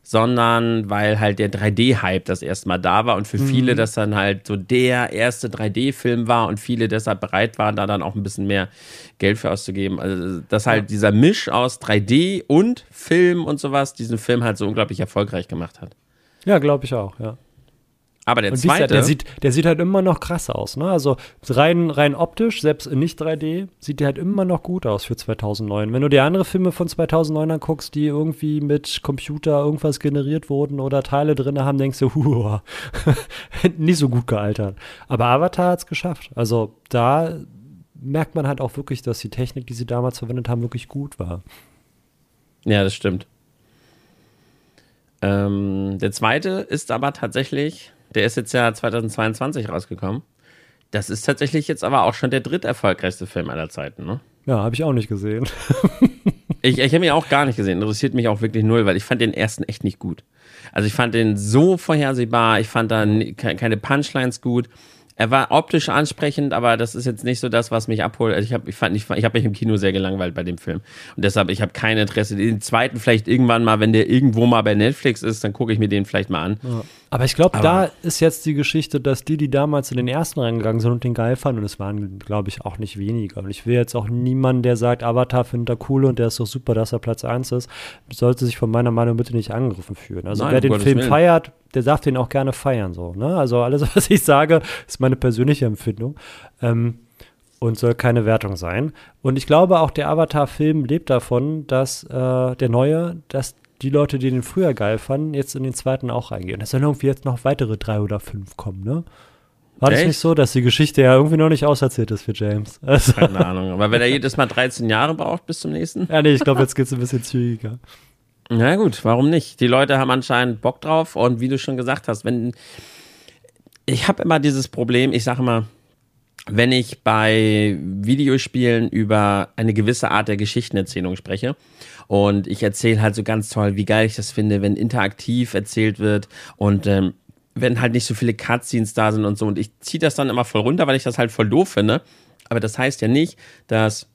sondern weil halt der 3D-Hype das erste Mal da war und für mhm. viele das dann halt so der erste 3D-Film war und viele deshalb bereit waren, da dann auch ein bisschen mehr Geld für auszugeben. Also, dass halt ja. dieser Misch aus 3D und Film und sowas diesen Film halt so unglaublich erfolgreich gemacht hat. Ja, glaube ich auch, ja. Aber der zweite. Der sieht, der sieht halt immer noch krass aus, ne? Also rein, rein optisch, selbst in nicht 3D, sieht der halt immer noch gut aus für 2009. Wenn du dir andere Filme von 2009 anguckst, die irgendwie mit Computer irgendwas generiert wurden oder Teile drin haben, denkst du, huh, nicht so gut gealtert. Aber Avatar hat es geschafft. Also da merkt man halt auch wirklich, dass die Technik, die sie damals verwendet haben, wirklich gut war. Ja, das stimmt. Ähm, der zweite ist aber tatsächlich der ist jetzt ja 2022 rausgekommen. Das ist tatsächlich jetzt aber auch schon der dritterfolgreichste Film aller Zeiten, ne? Ja, habe ich auch nicht gesehen. ich ich habe ihn auch gar nicht gesehen. Interessiert mich auch wirklich null, weil ich fand den ersten echt nicht gut. Also ich fand den so vorhersehbar. Ich fand da keine Punchlines gut er war optisch ansprechend, aber das ist jetzt nicht so das, was mich abholt. Also ich habe ich fand, ich, ich habe mich im Kino sehr gelangweilt bei dem Film und deshalb ich habe kein Interesse. Den zweiten vielleicht irgendwann mal, wenn der irgendwo mal bei Netflix ist, dann gucke ich mir den vielleicht mal an. Ja. Aber ich glaube, da ist jetzt die Geschichte, dass die, die damals in den ersten reingegangen sind und den geil fanden, und es waren, glaube ich, auch nicht weniger. Und ich will jetzt auch niemanden, der sagt, Avatar findet er cool und der ist doch super, dass er Platz 1 ist, sollte sich von meiner Meinung bitte nicht angegriffen fühlen. Also Nein, wer den Film feiert, der darf den auch gerne feiern. So, ne? Also alles, was ich sage, ist meine persönliche Empfindung. Ähm, und soll keine Wertung sein. Und ich glaube, auch der Avatar-Film lebt davon, dass äh, der neue, dass die Leute, die den früher geil fanden, jetzt in den zweiten auch reingehen. Es sollen irgendwie jetzt noch weitere drei oder fünf kommen, ne? War Echt? das nicht so, dass die Geschichte ja irgendwie noch nicht auserzählt ist für James? Also. Keine Ahnung. Aber wenn er jedes Mal 13 Jahre braucht bis zum nächsten? Ja, nee, ich glaube, jetzt geht es ein bisschen zügiger. Na gut, warum nicht? Die Leute haben anscheinend Bock drauf und wie du schon gesagt hast, wenn ich habe immer dieses Problem, ich sage immer, wenn ich bei Videospielen über eine gewisse Art der Geschichtenerzählung spreche und ich erzähle halt so ganz toll, wie geil ich das finde, wenn interaktiv erzählt wird und ähm, wenn halt nicht so viele Cutscenes da sind und so. Und ich ziehe das dann immer voll runter, weil ich das halt voll doof finde. Aber das heißt ja nicht, dass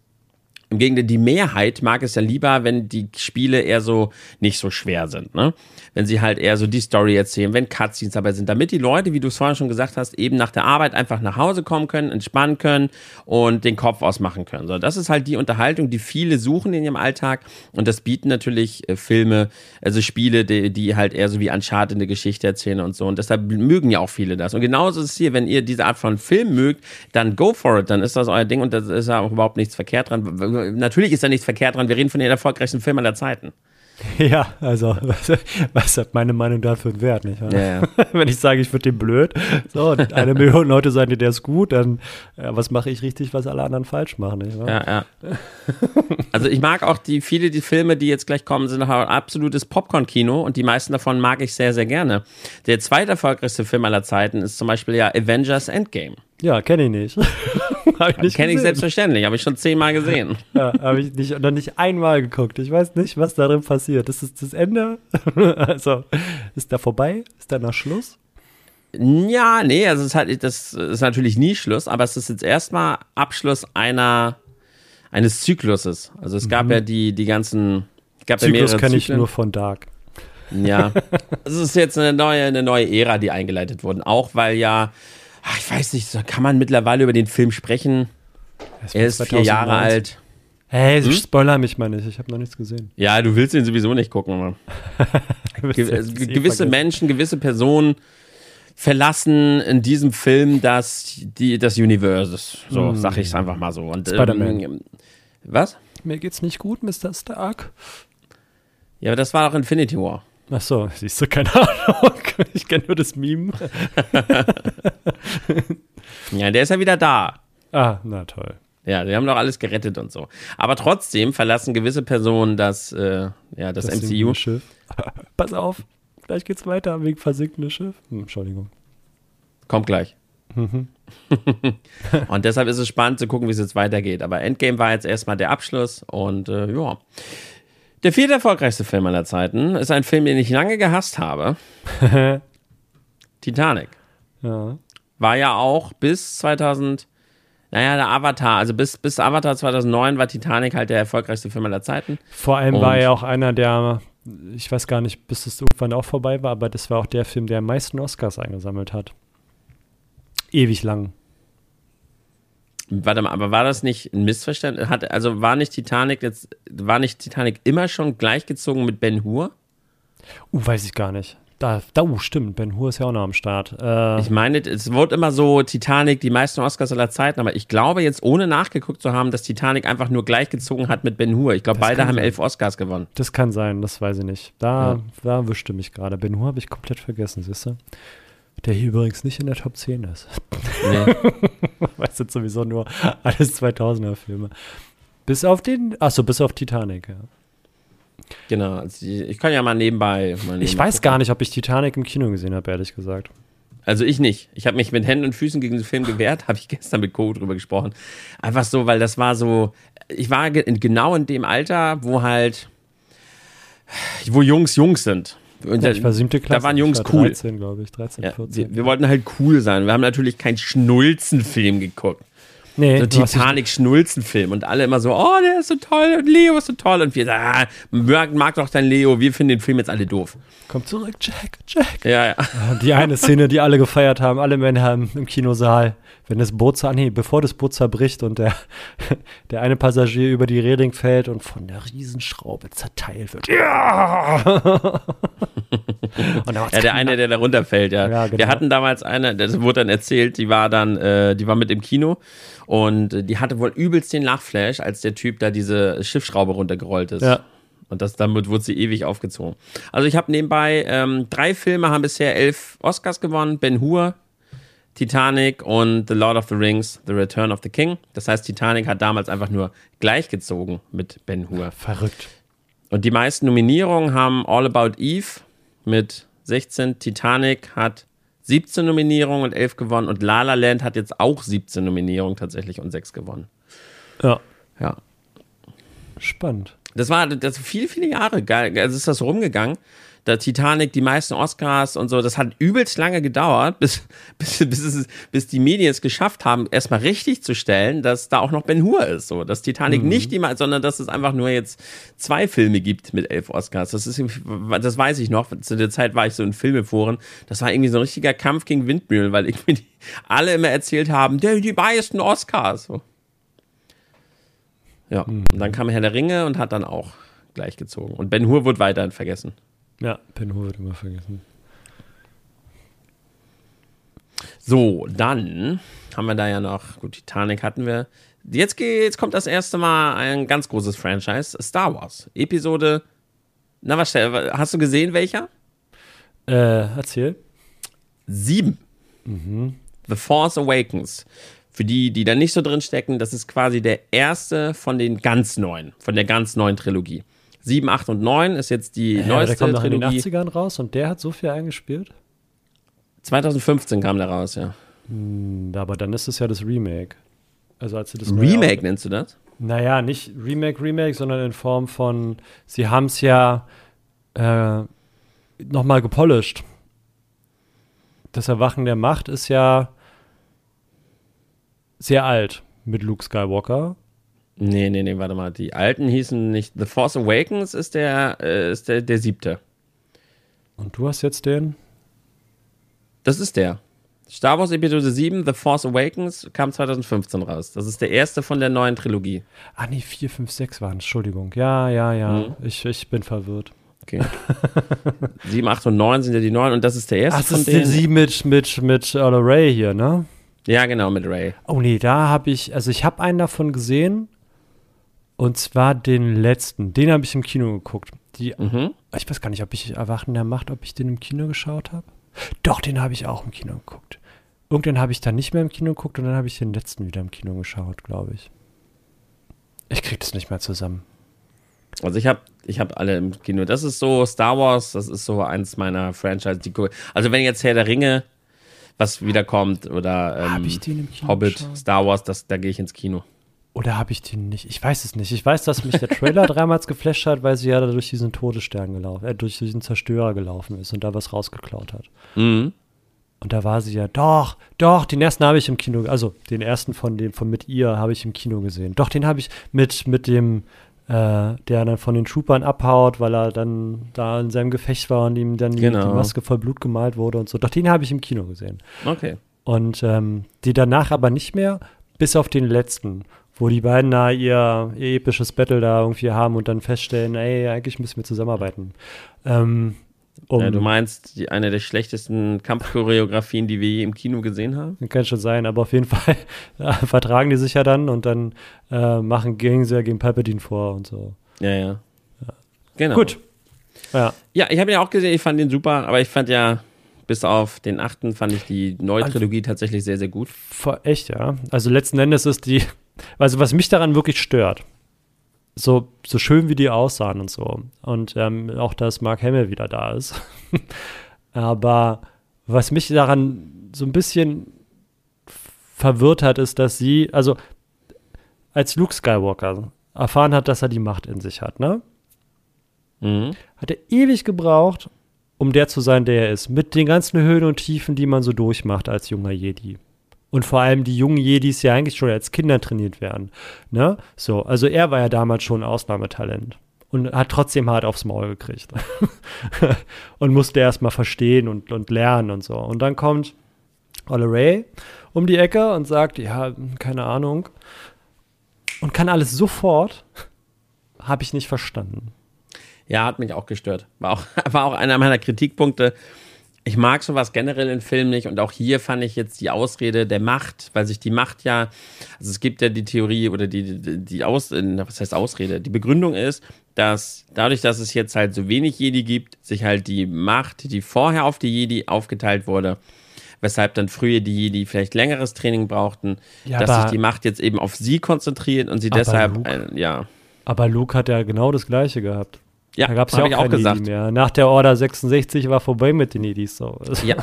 im Gegenteil, die Mehrheit mag es ja lieber, wenn die Spiele eher so nicht so schwer sind, ne? Wenn sie halt eher so die Story erzählen, wenn Cutscenes dabei sind, damit die Leute, wie du es vorhin schon gesagt hast, eben nach der Arbeit einfach nach Hause kommen können, entspannen können und den Kopf ausmachen können. So, das ist halt die Unterhaltung, die viele suchen in ihrem Alltag und das bieten natürlich äh, Filme, also Spiele, die, die halt eher so wie Uncharted eine Geschichte erzählen und so und deshalb mögen ja auch viele das. Und genauso ist es hier, wenn ihr diese Art von Film mögt, dann go for it, dann ist das euer Ding und da ist ja auch überhaupt nichts verkehrt dran natürlich ist da nichts verkehrt dran. Wir reden von den erfolgreichsten Filmen aller Zeiten. Ja, also, was, was hat meine Meinung dafür einen Wert, nicht? Ja, ja. Wenn ich sage, ich finde den blöd, so, eine Million Leute sagen, der ist gut, dann, ja, was mache ich richtig, was alle anderen falsch machen, nicht? Ja, ja. Also, ich mag auch die, viele die Filme, die jetzt gleich kommen, sind ein absolutes Popcorn-Kino und die meisten davon mag ich sehr, sehr gerne. Der zweiterfolgreichste Film aller Zeiten ist zum Beispiel ja Avengers Endgame. Ja, kenne ich nicht. ich Kenne ich selbstverständlich, habe ich schon zehnmal gesehen. Ja, habe ich nicht, noch nicht einmal geguckt. Ich weiß nicht, was darin passiert. Ist es das Ende? also, ist da vorbei? Ist da noch Schluss? Ja, nee, also es ist halt, das ist natürlich nie Schluss, aber es ist jetzt erstmal Abschluss einer, eines Zykluses. Also es gab mhm. ja die, die ganzen, gab Zyklus ja kenne ich nur von Dark. Ja, es ist jetzt eine neue, eine neue Ära, die eingeleitet wurde. Auch weil ja, ach, ich weiß nicht, kann man mittlerweile über den Film sprechen? Er ist vier Jahre alt. Hey, hm? spoiler mich mal nicht, ich habe noch nichts gesehen. Ja, du willst ihn sowieso nicht gucken. Ge eh gewisse Menschen, gewisse Personen verlassen in diesem Film das, die, das Universe. So, hm. sag ich es einfach mal so. Und, ähm, was? Mir geht's nicht gut, Mr. Stark. Ja, aber das war doch Infinity War. Ach so, siehst du, keine Ahnung. Ich kenne nur das Meme. ja, der ist ja wieder da. Ah, na toll. Ja, die haben doch alles gerettet und so. Aber trotzdem verlassen gewisse Personen das, äh, ja, das, das MCU. Schiff. Pass auf, gleich geht's weiter wegen versinkendes Schiff. Hm, Entschuldigung. Kommt gleich. Mhm. und deshalb ist es spannend zu gucken, wie es jetzt weitergeht. Aber Endgame war jetzt erstmal der Abschluss und äh, ja. Der vierte erfolgreichste Film aller Zeiten ist ein Film, den ich lange gehasst habe. Titanic. Ja. War ja auch bis 2000, naja, der Avatar, also bis, bis Avatar 2009 war Titanic halt der erfolgreichste Film aller Zeiten. Vor allem Und war er auch einer der, ich weiß gar nicht, bis es irgendwann auch vorbei war, aber das war auch der Film, der am meisten Oscars eingesammelt hat. Ewig lang. Warte mal, aber war das nicht ein Missverständnis? Hat, also war nicht Titanic jetzt, war nicht Titanic immer schon gleichgezogen mit Ben Hur? Uh, weiß ich gar nicht. Da, da uh, stimmt, Ben Hur ist ja auch noch am Start. Äh, ich meine, es wurde immer so Titanic, die meisten Oscars aller Zeiten, aber ich glaube jetzt, ohne nachgeguckt zu haben, dass Titanic einfach nur gleichgezogen hat mit Ben Hur. Ich glaube, beide haben sein. elf Oscars gewonnen. Das kann sein, das weiß ich nicht. Da, ja. da wischte mich gerade. Ben Hur habe ich komplett vergessen, siehst du? Der hier übrigens nicht in der Top 10 ist. Nee. Weil es sind sowieso nur alles 2000er Filme. Bis auf den, achso, bis auf Titanic, ja. Genau, also ich kann ja mal nebenbei. Mal ich weiß gucken. gar nicht, ob ich Titanic im Kino gesehen habe, ehrlich gesagt. Also ich nicht. Ich habe mich mit Händen und Füßen gegen den Film gewehrt, habe ich gestern mit Co. drüber gesprochen. Einfach so, weil das war so, ich war genau in dem Alter, wo halt, wo Jungs Jungs sind. Und ja, ich war siebte Klasse. Da waren Jungs cool. 13, glaube ich. 13, ja, 14. Wir, wir, wollten halt cool sein. Wir haben natürlich keinen Schnulzenfilm geguckt. Nee, so Titanic-Schnulzenfilm und alle immer so, oh, der ist so toll und Leo ist so toll und wir sagen, ah, mag, mag doch dein Leo, wir finden den Film jetzt alle doof. Komm zurück, Jack, Jack. Ja, ja. Die eine Szene, die alle gefeiert haben, alle Männer im Kinosaal wenn das Boot, nee, bevor das Boot zerbricht und der, der eine Passagier über die Reling fällt und von der Riesenschraube zerteilt wird. Ja! ja, der eine, der da runterfällt, ja. ja genau. Wir hatten damals eine, das wurde dann erzählt, die war dann, äh, die war mit im Kino und die hatte wohl übelst den Lachflash, als der Typ da diese Schiffsschraube runtergerollt ist. Ja. Und das, damit wurde sie ewig aufgezogen. Also ich habe nebenbei ähm, drei Filme, haben bisher elf Oscars gewonnen. Ben Hur, Titanic und The Lord of the Rings, The Return of the King. Das heißt, Titanic hat damals einfach nur gleichgezogen mit Ben Hur. Verrückt. Und die meisten Nominierungen haben All About Eve mit 16, Titanic hat 17 Nominierungen und 11 gewonnen und La La Land hat jetzt auch 17 Nominierungen tatsächlich und 6 gewonnen. Ja. Ja. Spannend. Das war das viele, viele Jahre. Also ist das rumgegangen der Titanic die meisten Oscars und so. Das hat übelst lange gedauert, bis, bis, bis, es, bis die Medien es geschafft haben, erstmal richtig zu stellen, dass da auch noch Ben Hur ist. So, dass Titanic mhm. nicht immer, sondern dass es einfach nur jetzt zwei Filme gibt mit elf Oscars. Das ist, das weiß ich noch. Zu der Zeit war ich so in Filmeforen. Das war irgendwie so ein richtiger Kampf gegen Windmühlen, weil irgendwie alle immer erzählt haben, die, die meisten Oscars. So. Ja, mhm. und dann kam Herr der Ringe und hat dann auch gleichgezogen. Und Ben Hur wurde weiterhin vergessen. Ja, Hur wird immer vergessen. So, dann haben wir da ja noch, gut, Titanic hatten wir. Jetzt, geht, jetzt kommt das erste Mal ein ganz großes Franchise, Star Wars. Episode, na was, hast du gesehen welcher? Äh, erzähl. Sieben. Mhm. The Force Awakens. Für die, die da nicht so drin stecken, das ist quasi der erste von den ganz neuen, von der ganz neuen Trilogie. 7, 8 und 9 ist jetzt die ja, neueste der kam Trilogie. in den 80ern raus und der hat so viel eingespielt? 2015 kam der raus, ja. Hm, aber dann ist es ja das Remake. Also als sie das Remake nennst du das? Naja, nicht Remake, Remake, sondern in Form von, sie haben es ja äh, nochmal gepolished. Das Erwachen der Macht ist ja sehr alt mit Luke Skywalker. Nee, nee, nee, warte mal. Die alten hießen nicht. The Force Awakens ist der, äh, ist der, der siebte. Und du hast jetzt den? Das ist der. Star Wars Episode 7, The Force Awakens, kam 2015 raus. Das ist der erste von der neuen Trilogie. Ah, nee, 4, 5, 6 waren Entschuldigung. Ja, ja, ja. Mhm. Ich, ich bin verwirrt. Okay. 7, 8 und 9 sind ja die neuen und das ist der erste Ach, das von ist sie mit, mit, mit Ola Ray hier, ne? Ja, genau, mit Ray. Oh nee, da habe ich, also ich habe einen davon gesehen und zwar den letzten. Den habe ich im Kino geguckt. Die, mhm. Ich weiß gar nicht, ob ich Erwachen der Macht, ob ich den im Kino geschaut habe. Doch, den habe ich auch im Kino geguckt. Irgendwann habe ich dann nicht mehr im Kino geguckt und dann habe ich den letzten wieder im Kino geschaut, glaube ich. Ich kriege das nicht mehr zusammen. Also ich habe ich hab alle im Kino. Das ist so Star Wars, das ist so eins meiner Franchise. Die, also wenn jetzt Herr der Ringe was wiederkommt oder ähm, Hobbit, geschaut? Star Wars, das, da gehe ich ins Kino. Oder habe ich den nicht? Ich weiß es nicht. Ich weiß, dass mich der Trailer dreimal geflasht hat, weil sie ja da durch diesen Todesstern gelaufen, äh, durch diesen Zerstörer gelaufen ist und da was rausgeklaut hat. Mhm. Und da war sie ja, doch, doch, den ersten habe ich im Kino, also den ersten von dem, von mit ihr habe ich im Kino gesehen. Doch, den habe ich mit, mit dem, äh, der dann von den Troopern abhaut, weil er dann da in seinem Gefecht war und ihm dann die, genau. die Maske voll Blut gemalt wurde und so. Doch, den habe ich im Kino gesehen. Okay. Und ähm, die danach aber nicht mehr, bis auf den letzten wo die beiden da ihr, ihr, episches Battle da irgendwie haben und dann feststellen, ey, eigentlich müssen wir zusammenarbeiten. Ähm, um ja, du meinst die, eine der schlechtesten Kampfchoreografien, die wir je im Kino gesehen haben? Kann schon sein, aber auf jeden Fall ja, vertragen die sich ja dann und dann äh, machen gegen sie ja gegen Palpatine vor und so. Ja, ja. ja. Genau. Gut. Ja, ja ich habe ihn auch gesehen, ich fand den super, aber ich fand ja, bis auf den achten, fand ich die neue also Trilogie also, tatsächlich sehr, sehr gut. Echt, ja. Also letzten Endes ist die, also was mich daran wirklich stört, so, so schön wie die aussahen und so. Und ähm, auch, dass Mark Hamill wieder da ist. Aber was mich daran so ein bisschen verwirrt hat, ist, dass sie, also als Luke Skywalker erfahren hat, dass er die Macht in sich hat, ne? Mhm. Hat er ewig gebraucht, um der zu sein, der er ist. Mit den ganzen Höhen und Tiefen, die man so durchmacht als junger Jedi. Und vor allem die jungen Jedis ja eigentlich schon als Kinder trainiert werden. Ne? So, also er war ja damals schon Ausnahmetalent und hat trotzdem hart aufs Maul gekriegt. und musste erst mal verstehen und, und lernen und so. Und dann kommt Olle Ray um die Ecke und sagt, ja, keine Ahnung. Und kann alles sofort. Habe ich nicht verstanden. Ja, hat mich auch gestört. War auch, war auch einer meiner Kritikpunkte ich mag sowas generell in Filmen nicht und auch hier fand ich jetzt die Ausrede der Macht, weil sich die Macht ja, also es gibt ja die Theorie oder die, die, die Aus, was heißt Ausrede? Die Begründung ist, dass dadurch, dass es jetzt halt so wenig Jedi gibt, sich halt die Macht, die vorher auf die Jedi aufgeteilt wurde, weshalb dann früher die Jedi vielleicht längeres Training brauchten, ja, dass sich die Macht jetzt eben auf sie konzentriert und sie deshalb, Luke, äh, ja. Aber Luke hat ja genau das Gleiche gehabt. Ja, da gab es ja auch, auch gesagt. mehr. Nach der Order 66 war vorbei mit den Edis. So. Ja,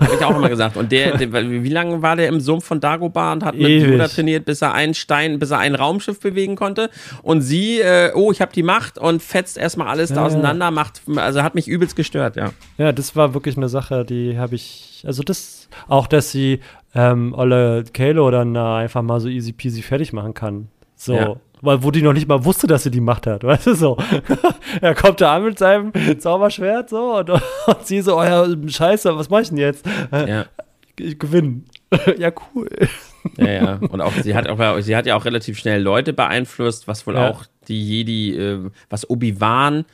habe ich auch immer gesagt. Und der, der, wie lange war der im Sumpf von Dagobah und hat mit Yoda trainiert, bis er einen Stein, bis er ein Raumschiff bewegen konnte? Und sie, äh, oh, ich habe die Macht und fetzt erstmal alles ja, da auseinander, macht, also hat mich übelst gestört, ja. Ja, das war wirklich eine Sache, die habe ich, also das, auch dass sie ähm, Olle Kalo dann äh, einfach mal so easy peasy fertig machen kann. So. Ja weil wo die noch nicht mal wusste, dass sie die Macht hat, weißt du so. er kommt da an mit seinem Zauberschwert so und, und sie so, oh ja, scheiße, was mach ich denn jetzt? Ja. Ich gewinne. ja, cool. Ja, ja. Und auch sie hat auch, sie hat ja auch relativ schnell Leute beeinflusst, was wohl ja. auch die Jedi, äh, was Obi-Wan,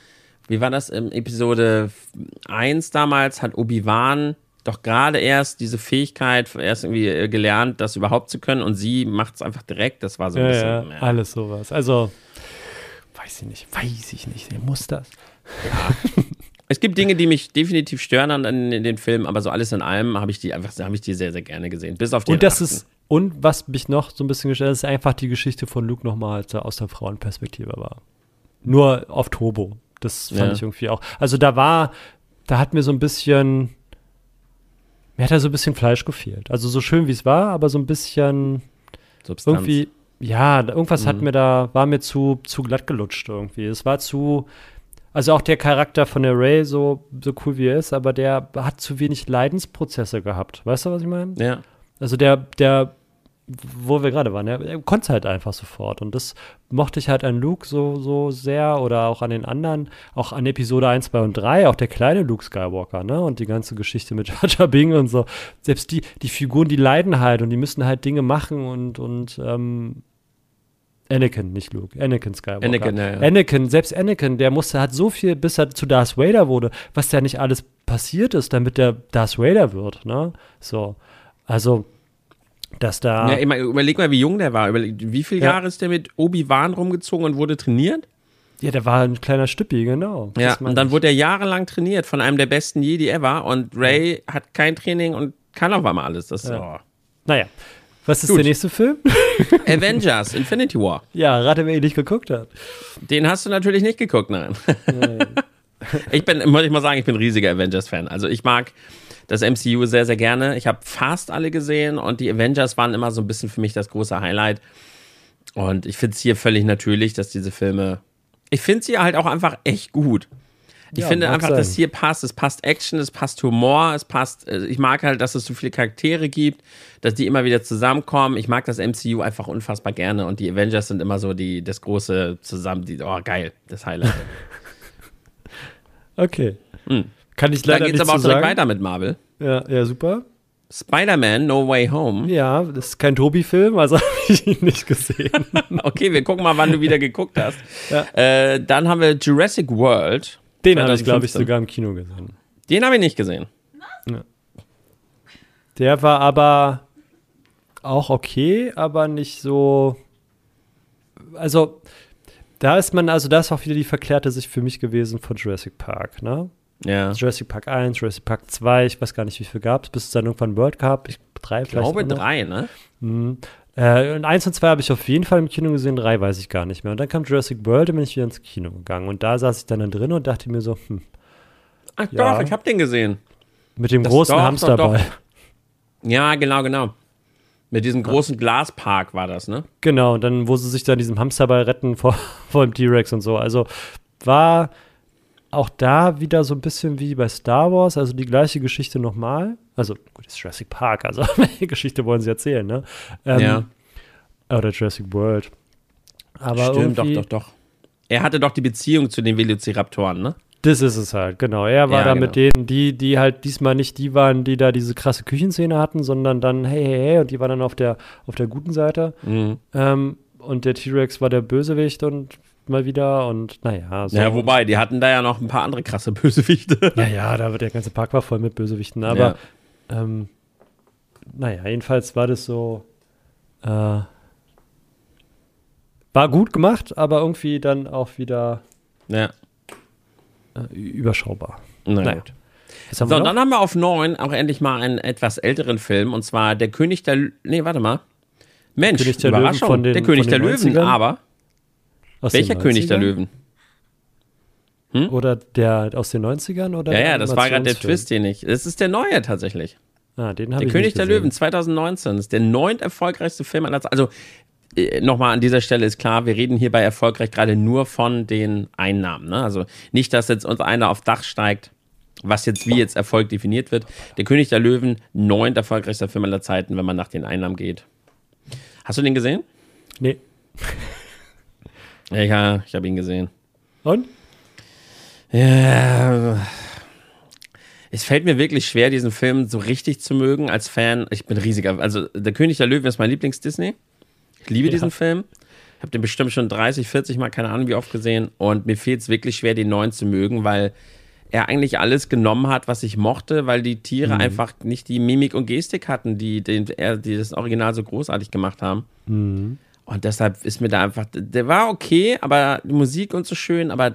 wie war das in Episode 1 damals, hat Obi-Wan doch gerade erst diese Fähigkeit erst irgendwie äh, gelernt, das überhaupt zu können und sie macht es einfach direkt. Das war so ein ja, bisschen. Ja, alles sowas. Also, weiß ich nicht, weiß ich nicht. Der muss das. Ja. es gibt Dinge, die mich definitiv stören an, in den Filmen, aber so alles in allem habe ich die einfach, habe ich die sehr, sehr gerne gesehen. Bis auf die Und das ist, und was mich noch so ein bisschen gestört hat, ist einfach die Geschichte von Luke nochmal, aus der Frauenperspektive war. Nur auf Turbo. Das fand ja. ich irgendwie auch. Also da war, da hat mir so ein bisschen mir hat da so ein bisschen Fleisch gefehlt. Also so schön wie es war, aber so ein bisschen Substanz. irgendwie, ja, irgendwas hat Mhm. mir da, war mir zu, zu glatt gelutscht irgendwie. Es war zu, also auch der Charakter von der Ray, so, so cool wie er ist, aber der hat zu wenig Leidensprozesse gehabt. Weißt du, was ich meine? Ja. Also der, der, wo wir gerade waren, er, er konnte halt einfach sofort. Und das mochte ich halt an Luke so, so sehr oder auch an den anderen, auch an Episode 1, 2 und 3, auch der kleine Luke Skywalker, ne? Und die ganze Geschichte mit Jar Jar Bing und so. Selbst die, die Figuren, die leiden halt und die müssen halt Dinge machen und, und ähm, Anakin, nicht Luke, Anakin Skywalker. Anakin, ja, ja. Anakin, selbst Anakin, der musste halt so viel, bis er zu Darth Vader wurde, was da nicht alles passiert ist, damit der Darth Vader wird, ne? So. Also, dass da. Ja, immer, überleg mal, wie jung der war. Überleg, wie viele Ja. Jahre ist der mit Obi-Wan rumgezogen und wurde trainiert? Ja, der war ein kleiner Stüppi, genau. Ja, und dann ich. wurde er jahrelang trainiert von einem der besten Jedi ever und Ray hat kein Training und kann auf einmal alles. Das Ja. Naja. Was ist Gut. der nächste Film? Avengers, Infinity War. ja, rate, wer ihn nicht geguckt hat. Den hast du natürlich nicht geguckt, nein. ich bin, muss ich mal sagen, ich bin ein riesiger Avengers-Fan. Also ich mag das MCU sehr, sehr gerne. Ich habe fast alle gesehen und die Avengers waren immer so ein bisschen für mich das große Highlight. Und ich finde es hier völlig natürlich, dass diese Filme. Ich finde sie halt auch einfach echt gut. Ich Ja, finde einfach, sein. dass hier passt. Es passt Action, es passt Humor, es passt. äh, Ich mag halt, dass es so viele Charaktere gibt, dass die immer wieder zusammenkommen. Ich mag das MCU einfach unfassbar gerne und die Avengers sind immer so die das große zusammen. Die, oh geil, das Highlight. Okay. Hm. Kann ich Da leider geht's nicht aber auch so direkt sagen. weiter mit Marvel. Ja, ja, super. Spider-Man No Way Home. Ja, das ist kein Tobi-Film, also habe ich ihn nicht gesehen. Okay, wir gucken mal, wann du wieder geguckt hast. Ja. Äh, dann haben wir Jurassic World. Den habe ich, glaube ich, 2015. sogar im Kino gesehen. Den habe ich nicht gesehen. Der war aber auch okay, aber nicht so. Also, da ist man, also da ist auch wieder die verklärte Sicht für mich gewesen von Jurassic Park, ne? Ja. Jurassic Park 1, Jurassic Park 2, ich weiß gar nicht, wie viel gab es, bis es dann irgendwann World Cup, ich drei Ich vielleicht. glaube drei, ne? Mhm. Äh, und eins und zwei habe ich auf jeden Fall im Kino gesehen, drei weiß ich gar nicht mehr. Und dann kam Jurassic World und bin ich wieder ins Kino gegangen. Und da saß ich dann, dann drin und dachte mir so, hm, Ach Ja. doch, ich habe den gesehen. mit dem Das- großen doch, Hamsterball. doch. Ja, genau, genau. Mit diesem großen Glaspark war das, ne? Genau, und dann, wo sie sich dann diesem Hamsterball retten vor, vor dem T-Rex und so. Also war auch da wieder so ein bisschen wie bei Star Wars, also die gleiche Geschichte nochmal. Also, gut, das ist Jurassic Park, also welche Geschichte wollen sie erzählen, ne? Ähm, Ja. Oder Jurassic World. Aber Stimmt, doch, doch, doch. Er hatte doch die Beziehung zu den Velociraptoren, ne? Das ist es halt, genau. Er war Ja, da genau. mit denen, die, die halt diesmal nicht die waren, die da diese krasse Küchenszene hatten, sondern dann, hey, hey, hey, und die waren dann auf der, auf der guten Seite. Mhm. Ähm, und der T-Rex war der Bösewicht und mal wieder und naja. So. Ja, wobei, die hatten da ja noch ein paar andere krasse Bösewichte. Ja, ja, da wird der ganze Park war voll mit Bösewichten, aber ähm, naja, jedenfalls war das so. Äh, war gut gemacht, aber irgendwie dann auch wieder Ja. äh, überschaubar. Na Naja. gut. So, dann haben wir auf neun auch endlich mal einen etwas älteren Film und zwar Der König der Nee, warte mal. Mensch, König der Löwen Überraschung. von den- der König der Löwen, 90ern? aber Aus welcher König der 90ern? Löwen? Oder der aus den 90ern? Oder Ja, der ja, das war gerade der? Twist, den ich. Das ist der neue tatsächlich. Ah, den habe Der ich König nicht der. Löwen 2019 ist der neunt erfolgreichste Film aller Zeiten. Also äh, nochmal an dieser Stelle ist klar, wir reden hierbei erfolgreich gerade nur von den Einnahmen. Ne? Also nicht, dass jetzt uns einer auf Dach steigt, was jetzt wie jetzt Erfolg definiert wird. Der König der Löwen, neunt erfolgreichster Film aller Zeiten, wenn man nach den Einnahmen geht. Hast du den gesehen? Nee. Ja, ich habe ihn gesehen. Und? Ja. Es fällt mir wirklich schwer, diesen Film so richtig zu mögen als Fan. Ich bin riesiger. Also, Der König der Löwen ist mein Lieblings-Disney. Ich liebe Ja. diesen Film. Ich habe den bestimmt schon 30, 40 Mal, keine Ahnung wie oft gesehen. Und mir fehlt es wirklich schwer, den neuen zu mögen, weil er eigentlich alles genommen hat, was ich mochte, weil die Tiere einfach nicht die Mimik und Gestik hatten, die, den, die das Original so großartig gemacht haben. Und deshalb ist mir da einfach, der war okay, aber die Musik und so schön, aber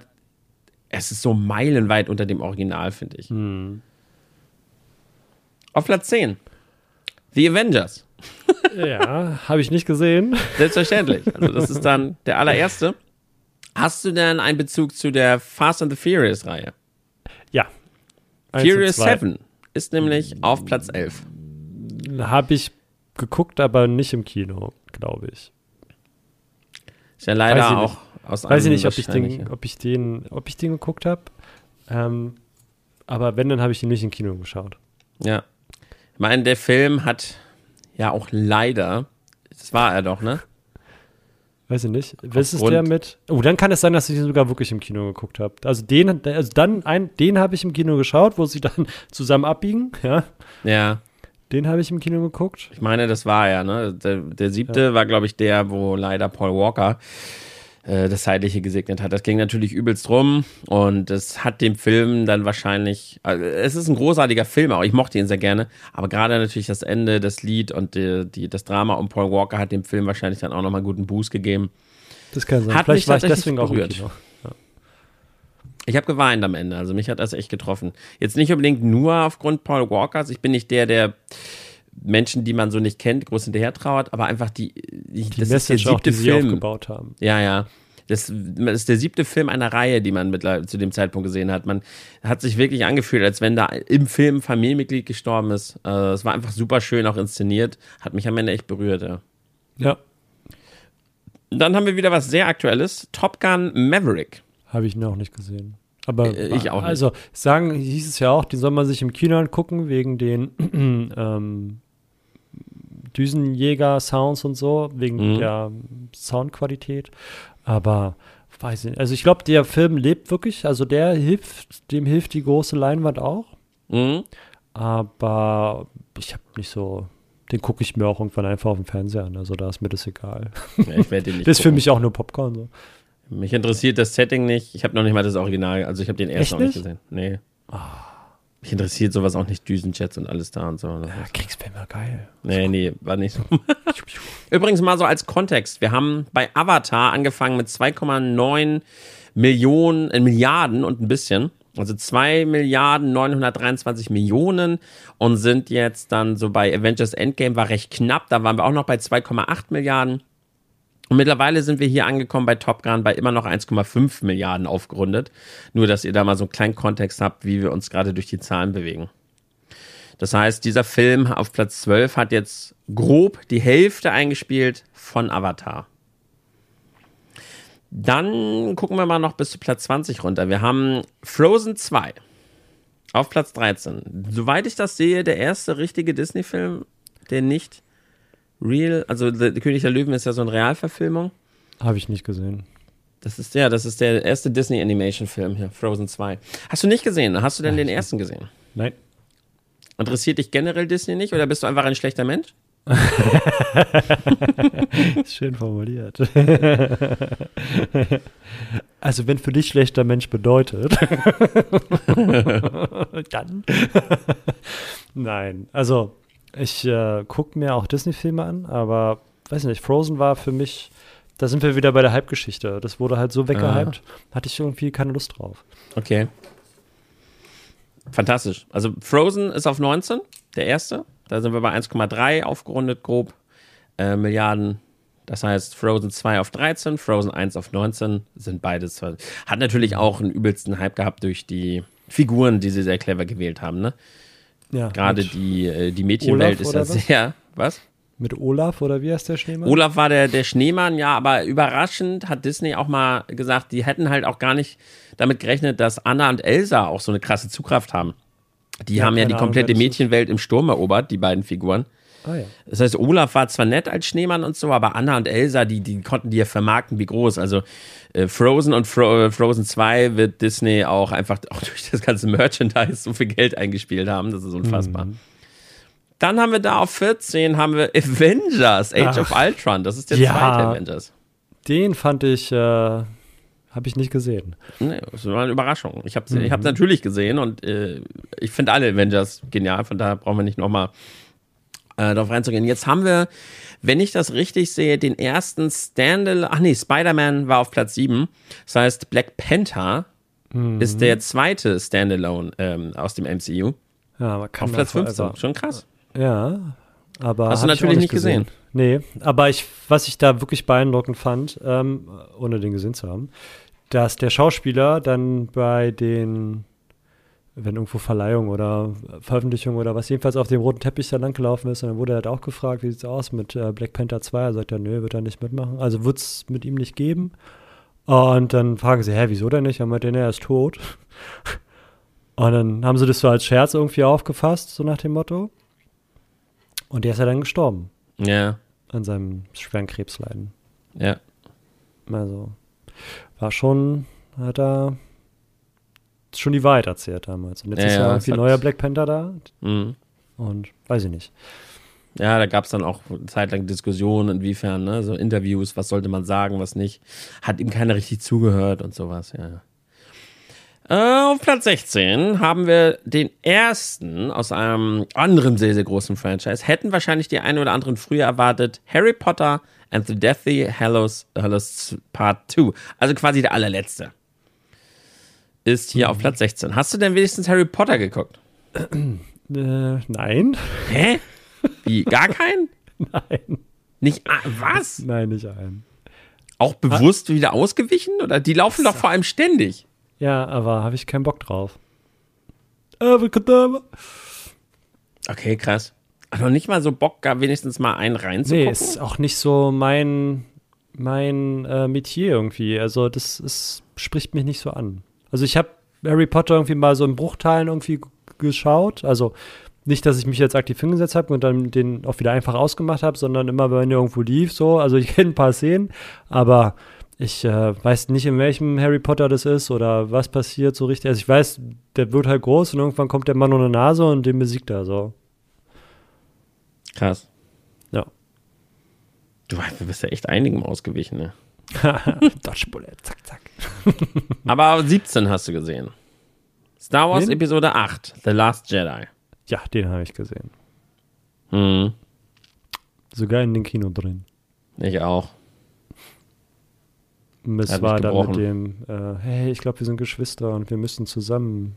es ist so meilenweit unter dem Original, finde ich. Auf Platz 10. The Avengers. Ja, habe ich nicht gesehen. Selbstverständlich. Also, das ist dann der allererste. Hast du denn einen Bezug zu der Fast and the Furious Reihe? Ja. Eins Furious zwei. 7 ist nämlich auf Platz 11. Habe ich geguckt, aber nicht im Kino, glaube ich. Ist ja leider auch aus Weiß ich nicht, ob ich den, ob ich den, ob ich den geguckt habe. Ähm, aber wenn, dann habe ich ihn nicht im Kino geschaut. Ja. Ich meine, der Film hat ja auch leider, das war er doch, ne? Weiß ich nicht. Was ist der mit? Oh, dann kann es sein, dass ich ihn sogar wirklich im Kino geguckt habe. Also den, also dann ein, den habe ich im Kino geschaut, wo sie dann zusammen abbiegen, ja. Ja. Den habe ich im Kino geguckt. Ich meine, das war er, ne? Der, der siebte ja. war, glaube ich, der, wo leider Paul Walker äh, das Zeitliche gesegnet hat. Das ging natürlich übelst rum und es hat dem Film dann wahrscheinlich, also es ist ein großartiger Film, auch ich mochte ihn sehr gerne, aber gerade natürlich das Ende, das Lied und die, die, das Drama um Paul Walker hat dem Film wahrscheinlich dann auch nochmal guten Boost gegeben. Das kann sein. Hat Vielleicht war ich deswegen berührt. auch ja. Ich habe geweint am Ende, also mich hat das echt getroffen. Jetzt nicht unbedingt nur aufgrund Paul Walkers, ich bin nicht der, der Menschen, die man so nicht kennt, groß hinterher trauert, aber einfach die, die, die das Message ist der siebte auch, die Film. sie aufgebaut haben. Ja, ja. Das, ist der siebte Film einer Reihe, die man mit, zu dem Zeitpunkt gesehen hat. Man hat sich wirklich angefühlt, als wenn da im Film ein Familienmitglied gestorben ist. Äh, es war einfach super schön auch inszeniert. Hat mich am Ende echt berührt, ja. Ja. Dann haben wir wieder was sehr Aktuelles. Top Gun Maverick. Habe ich noch nicht gesehen. Aber äh, ich auch nicht. Also sagen, hieß es ja auch, die soll man sich im Kino angucken, wegen den ähm, Düsenjäger-Sounds und so, wegen mhm. der Soundqualität. Aber weiß ich nicht. Also ich glaube, der Film lebt wirklich, also der hilft, dem hilft die große Leinwand auch. Mhm. Aber ich habe nicht so, den gucke ich mir auch irgendwann einfach auf dem Fernseher an. Also da ist mir das egal. Ja, ich werde den nicht. das ist für mich auch nur Popcorn. So. Mich interessiert das Setting nicht. Ich habe noch nicht mal das Original, also ich habe den ersten noch nicht gesehen. Nee. Oh. Mich interessiert sowas auch nicht, Düsenjets und alles da und so. Ja, Kriegsfilme, geil. Nee, nee, war nicht so. Übrigens mal so als Kontext. Wir haben bei Avatar angefangen mit 2,9 Millionen, äh, Milliarden und ein bisschen. Also 2 Milliarden 923 Millionen und sind jetzt dann so bei Avengers Endgame war recht knapp. Da waren wir auch noch bei 2,8 Milliarden. Und mittlerweile sind wir hier angekommen bei Top Gun bei immer noch 1,5 Milliarden aufgerundet. Nur, dass ihr da mal so einen kleinen Kontext habt, wie wir uns gerade durch die Zahlen bewegen. Das heißt, dieser Film auf Platz 12 hat jetzt grob die Hälfte eingespielt von Avatar. Dann gucken wir mal noch bis zu Platz 20 runter. Wir haben Frozen 2 auf Platz 13. Soweit ich das sehe, der erste richtige Disney-Film, der nicht Real, also der König der Löwen ist ja so eine Realverfilmung. Habe ich nicht gesehen. Das ist ja, das ist der erste Disney Animation Film hier, Frozen 2. Hast du nicht gesehen? Hast du denn Nein, den ersten gesehen? Nein. Interessiert dich generell Disney nicht oder bist du einfach ein schlechter Mensch? Schön formuliert. Also, wenn für dich schlechter Mensch bedeutet, dann. Nein, also ich äh, gucke mir auch Disney-Filme an, aber weiß nicht, Frozen war für mich, da sind wir wieder bei der Hype-Geschichte. Das wurde halt so weggehypt, ah. hatte ich irgendwie keine Lust drauf. Okay. Fantastisch. Also Frozen ist auf 19, der erste. Da sind wir bei 1,3 aufgerundet, grob äh, Milliarden. Das heißt, Frozen 2 auf 13, Frozen 1 auf 19 sind beides. Hat natürlich auch einen übelsten Hype gehabt durch die Figuren, die sie sehr clever gewählt haben. Ne? Ja, Gerade die, äh, die Mädchenwelt ist ja was? sehr. Was? Mit Olaf oder wie heißt der Schneemann? Olaf war der, der Schneemann, ja, aber überraschend hat Disney auch mal gesagt, die hätten halt auch gar nicht damit gerechnet, dass Anna und Elsa auch so eine krasse Zugkraft haben. Die ja, haben ja die komplette Ahnung, Mädchenwelt im Sturm erobert, die beiden Figuren. Ah, ja. Das heißt, Olaf war zwar nett als Schneemann und so, aber Anna und Elsa, die, die konnten die ja vermarkten wie groß. Also äh, Frozen und Fro äh, Frozen 2 wird Disney auch einfach auch durch das ganze Merchandise so viel Geld eingespielt haben. Das ist unfassbar. Mhm. Dann haben wir da auf 14 haben wir Avengers, Age Ach, of Ultron. Das ist der ja, zweite Avengers. Den fand ich, äh, habe ich nicht gesehen. Nee, das war eine Überraschung. Ich habe es mhm. natürlich gesehen und äh, ich finde alle Avengers genial. Von daher brauchen wir nicht nochmal äh, darauf reinzugehen. Jetzt haben wir, wenn ich das richtig sehe, den ersten Standalone. Ach nee, Spider-Man war auf Platz 7. Das heißt, Black Panther mhm. ist der zweite Standalone ähm, aus dem MCU. Ja, aber kann auf Platz 15. Also, Schon krass. Ja, aber. Hast du natürlich nicht gesehen. gesehen. Nee, aber ich, was ich da wirklich beeindruckend fand, ähm, ohne den gesehen zu haben, dass der Schauspieler dann bei den wenn irgendwo Verleihung oder Veröffentlichung oder was jedenfalls auf dem roten Teppich da langgelaufen ist. Und dann wurde er halt auch gefragt, wie sieht's aus mit äh, Black Panther 2? Er sagt ja, nö, wird er nicht mitmachen. Also wird es mit ihm nicht geben. Und dann fragen sie, hä, wieso denn nicht? Er meinte, er ist tot. Und dann haben sie das so als Scherz irgendwie aufgefasst, so nach dem Motto. Und der ist ja dann gestorben. Ja. An seinem schweren Krebsleiden. Ja. Also, war schon, hat er schon die Wahrheit erzählt damals. Und jetzt Ja, ist ja, ja irgendwie neuer Black Panther da. Mhm. Und weiß ich nicht. Ja, da gab es dann auch eine Zeit lang Diskussionen, inwiefern, ne, so Interviews, was sollte man sagen, was nicht. Hat ihm keiner richtig zugehört und sowas, ja. Äh, auf Platz 16 haben wir den ersten aus einem anderen sehr, sehr großen Franchise. Hätten wahrscheinlich die einen oder anderen früher erwartet. Harry Potter and the Deathly Hallows, Hallows Part 2. Also quasi der allerletzte. Ist hier auf Platz 16. Hast du denn wenigstens Harry Potter geguckt? Äh, nein. Hä? Wie? Gar keinen? Nein. Nicht, was? Nein, nicht ein. Auch bewusst wieder ausgewichen? Oder die laufen doch vor allem ständig. Ja, aber habe ich keinen Bock drauf. Abracadabra. Okay, krass. Noch nicht mal so Bock gab, wenigstens mal einen reinzugucken? Nee, ist auch nicht so mein, mein äh, Metier irgendwie. Also das ist, spricht mich nicht so an. Also ich habe Harry Potter irgendwie mal so in Bruchteilen irgendwie geschaut. Also nicht, dass ich mich jetzt aktiv hingesetzt habe und dann den auch wieder einfach ausgemacht habe, sondern immer, wenn er irgendwo lief, so. Also ich kenne ein paar Szenen, aber ich äh, weiß nicht, in welchem Harry Potter das ist oder was passiert so richtig. Also ich weiß, der wird halt groß und irgendwann kommt der Mann ohne Nase und den besiegt er so. Krass. Ja. Du, du bist ja echt einigem ausgewichen, ne? Dodge Bullet, zack, zack. Aber 17 hast du gesehen. Star Wars Wen? Episode 8, The Last Jedi. Ja, den habe ich gesehen. Hm, Sogar in den Kino drin. ich auch. Es war dann mit dem, äh, hey, ich glaube, wir sind Geschwister und wir müssen zusammen.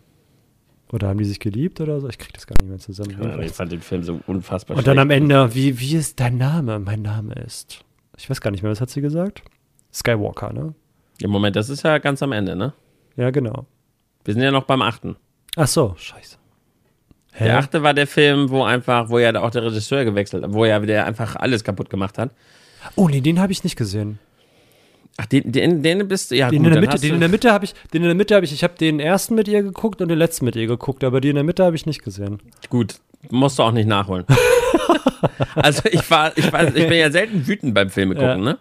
Oder haben die sich geliebt oder so? Ich krieg das gar nicht mehr zusammen. Ja, ich fand den Film so unfassbar und dann schlecht. am Ende, wie, wie ist dein Name? Mein Name ist. Ich weiß gar nicht mehr, was hat sie gesagt? Skywalker, ne? Im Moment, das ist ja ganz am Ende, ne? Ja, genau. Wir sind ja noch beim 8. Ach so, scheiße. Hä? Der 8. war der Film, wo einfach, wo ja auch der Regisseur gewechselt hat, wo ja der einfach alles kaputt gemacht hat. Oh, nee, den habe ich nicht gesehen. Ach, den, den, den bist du, ja Den gut, in der Mitte, den in der Mitte habe ich, den in der Mitte habe ich, ich habe den ersten mit ihr geguckt und den letzten mit ihr geguckt, aber die in der Mitte habe ich nicht gesehen. Gut, musst du auch nicht nachholen. also ich war, ich war, ich bin ja selten wütend beim Filme gucken, Ja. ne?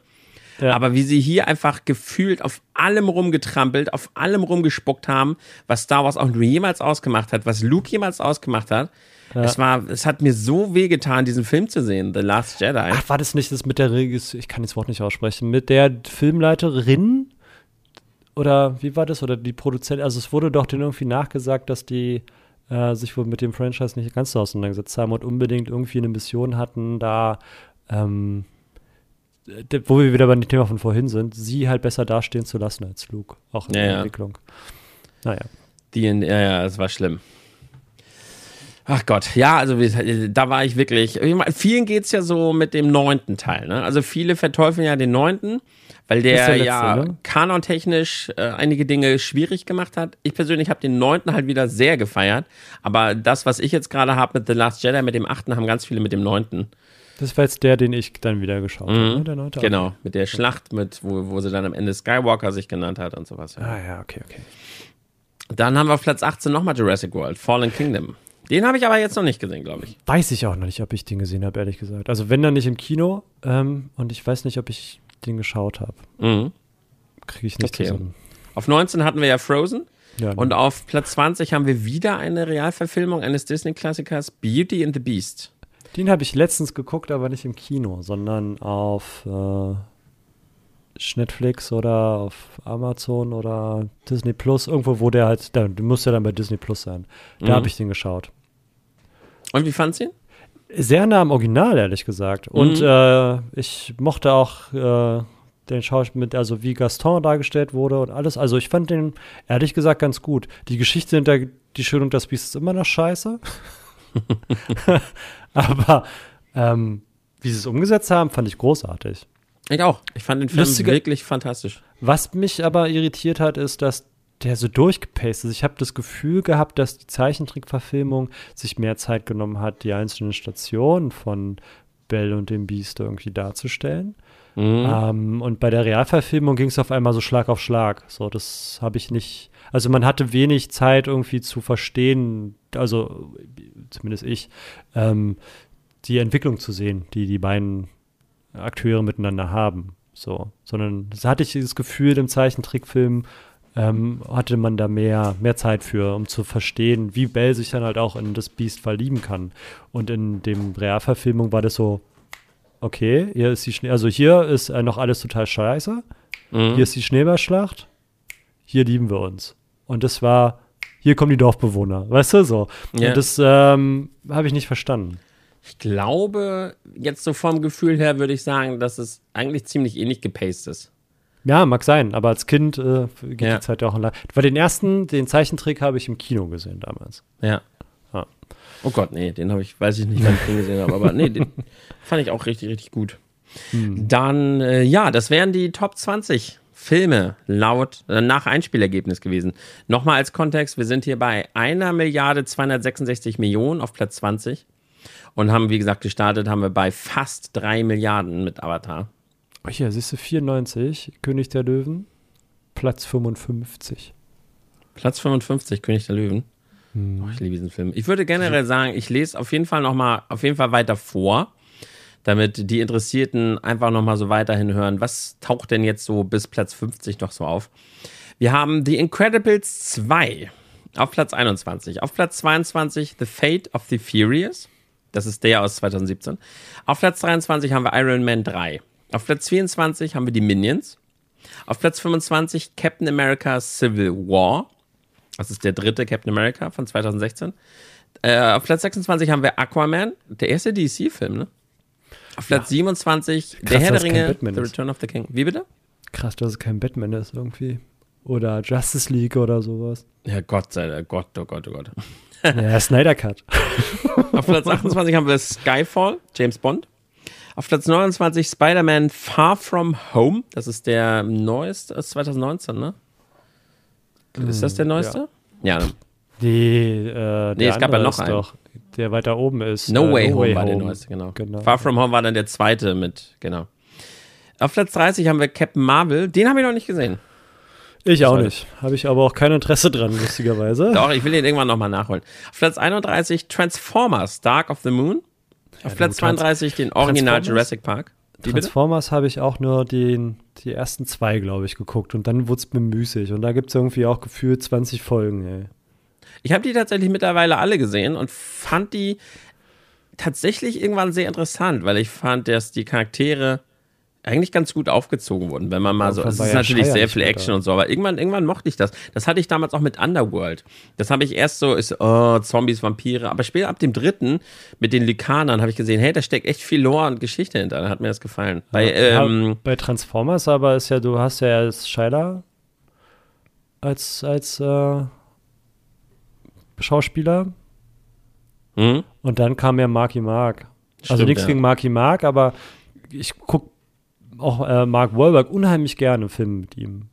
Ja. Aber wie sie hier einfach gefühlt auf allem rumgetrampelt, auf allem rumgespuckt haben, was Star Wars auch nur jemals ausgemacht hat, was Luke jemals ausgemacht hat. Es war, es hat mir so wehgetan, diesen Film zu sehen, The Last Jedi. Ach, war das nicht das mit der Regis, ich kann das Wort nicht aussprechen, mit der Filmleiterin? Oder wie war das? Oder die Produzentin? Also es wurde doch denen irgendwie nachgesagt, dass die äh, sich wohl mit dem Franchise nicht ganz so auseinandergesetzt haben und unbedingt irgendwie eine Mission hatten, da, ähm, wo wir wieder bei dem Thema von vorhin sind, sie halt besser dastehen zu lassen als Luke, auch in Ja, der ja. Entwicklung. Naja. Die in, ja, ja, es war schlimm. Ach Gott, ja, also da war ich wirklich. Ich meine, vielen geht's ja so mit dem neunten Teil. Ne? Also viele verteufeln ja den neunten, weil der, der letzte, ja ne? kanontechnisch äh, einige Dinge schwierig gemacht hat. Ich persönlich habe den neunten halt wieder sehr gefeiert. Aber das, was ich jetzt gerade habe mit The Last Jedi, mit dem achten, haben ganz viele mit dem neunten. Das war jetzt der, den ich dann wieder geschaut habe, ne? der neunte. Genau, mit der Schlacht, mit wo, wo sie dann am Ende Skywalker sich genannt hat und sowas. Ja. Ah ja, okay, okay. Dann haben wir auf Platz 18 nochmal Jurassic World, Fallen Kingdom. Den habe ich aber jetzt noch nicht gesehen, glaube ich. Weiß ich auch noch nicht, ob ich den gesehen habe, ehrlich gesagt. Also wenn dann nicht im Kino ähm, und ich weiß nicht, ob ich den geschaut habe. Mhm. Kriege ich nicht Okay. zusammen. Auf 19 hatten wir ja Frozen. Ja, Und auf Platz 20 haben wir wieder eine Realverfilmung eines Disney-Klassikers, Beauty and the Beast. Den habe ich letztens geguckt, aber nicht im Kino, sondern auf äh, Netflix oder auf Amazon oder Disney Plus, irgendwo, wo der halt, da, du musst ja dann bei Disney Plus sein. Da Mhm. habe ich den geschaut. Und wie fandst du ihn? Sehr nah am Original, ehrlich gesagt. Und Mhm. äh, ich mochte auch äh, den Schauspieler mit, also wie Gaston dargestellt wurde und alles. Also ich fand den, ehrlich gesagt, ganz gut. Die Geschichte hinter Die Schön und das Biest ist immer noch scheiße. Aber ähm, wie sie es umgesetzt haben, fand ich großartig. Ich auch. Ich fand den Film Lustige- wirklich fantastisch. Was mich aber irritiert hat, ist, dass der so durchgepaced ist. Ich habe das Gefühl gehabt, dass die Zeichentrickverfilmung sich mehr Zeit genommen hat, die einzelnen Stationen von Bell und dem Biest irgendwie darzustellen. Mhm. Ähm, und bei der Realverfilmung ging es auf einmal so Schlag auf Schlag. So, das habe ich nicht. Also man hatte wenig Zeit irgendwie zu verstehen, also zumindest ich, ähm, die Entwicklung zu sehen, die die beiden Akteure miteinander haben. So, sondern das hatte ich das Gefühl, im Zeichentrickfilm ähm, hatte man da mehr, mehr Zeit für, um zu verstehen, wie Bell sich dann halt auch in das Biest verlieben kann. Und in dem Realverfilmung war das so, okay, hier ist die Schnee, also hier ist äh, noch alles total scheiße. Mhm. Hier ist die Schneeballschlacht. Hier lieben wir uns. Und das war, hier kommen die Dorfbewohner, weißt du so. Ja. Und das ähm, habe ich nicht verstanden. Ich glaube, jetzt so vom Gefühl her würde ich sagen, dass es eigentlich ziemlich ähnlich gepaced ist. Ja, mag sein, aber als Kind äh, geht ja. die Zeit ja auch lang. Weil den ersten, den Zeichentrick habe ich im Kino gesehen damals. Ja. ja. Oh Gott, nee, den habe ich, weiß ich nicht, wann ich den gesehen habe, aber nee, den fand ich auch richtig, richtig gut. Hm. Dann, äh, ja, das wären die Top 20 Filme laut äh, nach Einspielergebnis gewesen. Nochmal als Kontext, wir sind hier bei einer Milliarde 266 Millionen auf Platz 20 und haben, wie gesagt, gestartet haben wir bei fast drei Milliarden mit Avatar. Oh, hier, siehst du, 94, König der Löwen, Platz 55. Platz 55, König der Löwen. Hm. Oh, ich liebe diesen Film. Ich würde generell sagen, ich lese auf jeden Fall noch mal, auf jeden Fall weiter vor, damit die Interessierten einfach noch mal so weiterhin hören, was taucht denn jetzt so bis Platz 50 noch so auf. Wir haben The Incredibles 2 auf Platz 21. Auf Platz 22 The Fate of the Furious. Das ist der aus 2017. Auf Platz 23 haben wir Iron Man 3. Auf Platz 24 haben wir die Minions. Auf Platz 25 Captain America Civil War. Das ist der dritte Captain America von 2016. Äh, auf Platz 26 haben wir Aquaman, der erste DC-Film, ne? Auf Platz ja. 27 Krass, Der Herr der Ringe, The Return of the King. Wie bitte? Krass, dass es kein Batman ist irgendwie. Oder Justice League oder sowas. Ja, Gott sei Dank. Gott, oh Gott, oh Gott. Ja, Snyder Cut. Auf Platz 28 haben wir Skyfall, James Bond. Auf Platz 29 Spider-Man Far From Home. Das ist der neueste, ist 2019, ne? Ist das der neueste? Ja. ja. Äh, nee, es gab ja noch einen. Doch, der weiter oben ist. No äh, Way no Home way war home. der neueste, genau. genau. Far From Home war dann der zweite mit, genau. Auf Platz 30 haben wir Captain Marvel. Den habe ich noch nicht gesehen. Ich auch nicht. Habe ich aber auch kein Interesse dran, lustigerweise. Doch, ich will den irgendwann nochmal nachholen. Auf Platz 31 Transformers, Dark of the Moon. Auf ja, Platz 32 den Original Jurassic Park. Die Transformers habe ich auch nur den, die ersten zwei, glaube ich, geguckt und dann wurde es mir müßig. Und da gibt es irgendwie auch gefühlt 20 Folgen, ey. Ich habe die tatsächlich mittlerweile alle gesehen und fand die tatsächlich irgendwann sehr interessant, weil ich fand, dass die Charaktere eigentlich ganz gut aufgezogen wurden, wenn man mal so. Es ist natürlich sehr viel Action und so, aber irgendwann, irgendwann mochte ich das. Das hatte ich damals auch mit Underworld. Das habe ich erst so, ist, oh, Zombies, Vampire. Aber später ab dem dritten mit den Lykanern habe ich gesehen, hey, da steckt echt viel Lore und Geschichte hinter. Da hat mir das gefallen. Bei, ja, ähm, bei Transformers aber ist ja, du hast ja als Scheider als, als äh, Schauspieler. Mhm. Und dann kam ja Marky Mark. Also Stimmt, also nichts ja. gegen Marky Mark, aber ich gucke auch äh, Mark Wahlberg unheimlich gerne Filme mit ihm.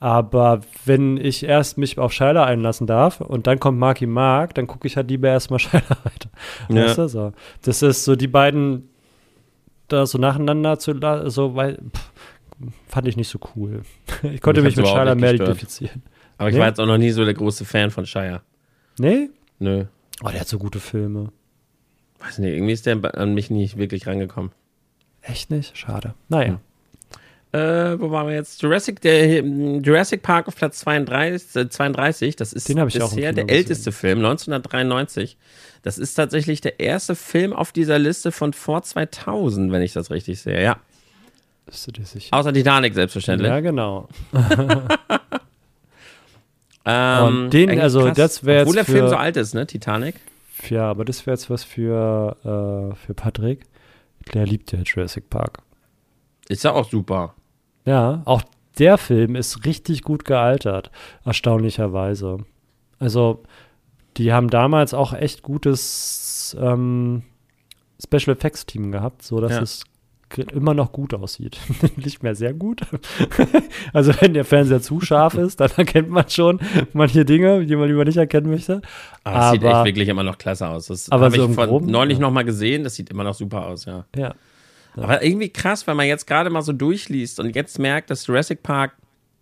Aber wenn ich erst mich auf Scheider einlassen darf und dann kommt Marky Mark, dann gucke ich halt lieber erstmal Scheider weiter. Ja. Weißt du, so. Das ist so die beiden da so nacheinander zu so, weil pff, fand ich nicht so cool. Ich konnte mich mit Scheider mehr identifizieren. Aber ich nee? war jetzt auch noch nie so der große Fan von Shire. Nee? Nö. Oh, der hat so gute Filme. Weiß nicht, irgendwie ist der an mich nicht wirklich rangekommen. Echt nicht? Schade. Naja. Hm. Äh, wo waren wir jetzt? Jurassic, der, Jurassic Park auf Platz 32, 32 äh, das ist bisher der älteste Film, 1993. Das ist tatsächlich der erste Film auf dieser Liste von vor 2000, wenn ich das richtig sehe, ja. Bist du dir sicher? Außer Titanic, selbstverständlich. Ja, genau. ähm, den, also, krass. das wäre Obwohl der Film so alt ist, ne? Titanic. Ja, aber das wäre jetzt was für, äh, für Patrick. Der liebt ja Jurassic Park. Ist ja auch super. Ja, auch der Film ist richtig gut gealtert, erstaunlicherweise. Also, die haben damals auch echt gutes ähm, Special Effects Team gehabt, so dass ja. es immer noch gut aussieht. Nicht mehr sehr gut. also wenn der Fernseher zu scharf ist, dann erkennt man schon manche Dinge, die man lieber nicht erkennen möchte. Aber, aber sieht echt wirklich immer noch klasse aus. Das habe so ich von Groben, neulich ja. noch mal gesehen. Das sieht immer noch super aus, ja. Ja. Aber irgendwie krass, weil man jetzt gerade mal so durchliest und jetzt merkt, dass Jurassic Park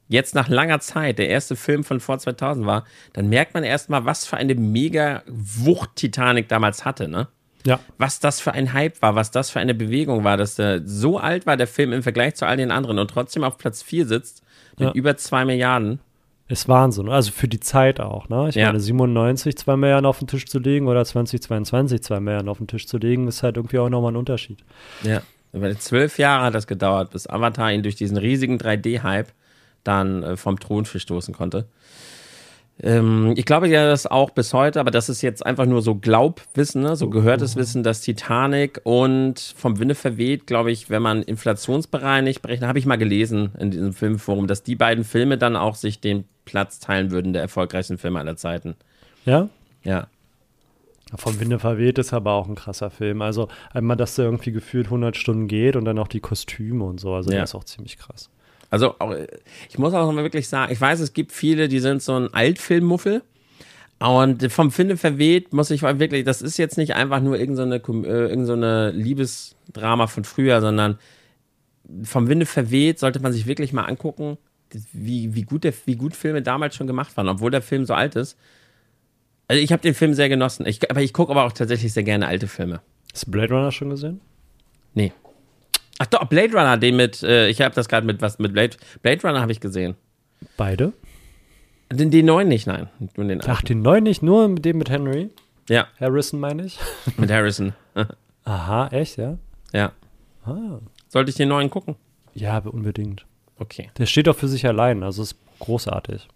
jetzt nach langer Zeit der erste Film von vor 2000 war, dann merkt man erstmal, was für eine mega Wucht Titanic damals hatte, ne? Ja. Was das für ein Hype war, was das für eine Bewegung war, dass der so alt war, der Film im Vergleich zu all den anderen und trotzdem auf Platz 4 sitzt mit ja. über 2 Milliarden. Ist Wahnsinn, also für die Zeit auch, ne? Ich ja. meine, 97 2 Milliarden auf den Tisch zu legen oder 2022 2 Milliarden auf den Tisch zu legen, ist halt irgendwie auch nochmal ein Unterschied. Ja. Über zwölf Jahre hat das gedauert, bis Avatar ihn durch diesen riesigen 3D-Hype dann äh, vom Thron verstoßen konnte. Ähm, ich glaube ja das auch bis heute, aber das ist jetzt einfach nur so Glaubwissen, ne? so gehörtes Wissen, dass Titanic und vom Winde verweht, glaube ich, wenn man inflationsbereinigt berechnet, habe ich mal gelesen in diesem Filmforum, dass die beiden Filme dann auch sich den Platz teilen würden der erfolgreichsten Filme aller Zeiten. Ja? Ja. Vom Winde verweht ist aber auch ein krasser Film. Also einmal, dass der irgendwie gefühlt 100 Stunden geht und dann auch die Kostüme und so. Also ja. das ist auch ziemlich krass. Also ich muss auch mal wirklich sagen, ich weiß, es gibt viele, die sind so ein Altfilmmuffel. Und vom Finde verweht muss ich wirklich, das ist jetzt nicht einfach nur irgendeine, äh, irgendeine Liebesdrama von früher, sondern vom Winde verweht sollte man sich wirklich mal angucken, wie, wie, gut der, wie gut Filme damals schon gemacht waren, obwohl der Film so alt ist. Also ich habe den Film sehr genossen. Ich, aber ich gucke aber auch tatsächlich sehr gerne alte Filme. Hast du Blade Runner schon gesehen? Nee. Ach doch, Blade Runner, den mit, äh, ich habe das gerade mit was mit Blade, Blade Runner habe ich gesehen. Beide? Den, den neuen nicht, nein. Nur den Ach, den neuen nicht, nur den mit Henry? Ja. Harrison meine ich? mit Harrison. Aha, echt, ja? Ja. Ah. Sollte ich den neuen gucken? Ja, unbedingt. Okay. Der steht auch für sich allein, also ist großartig.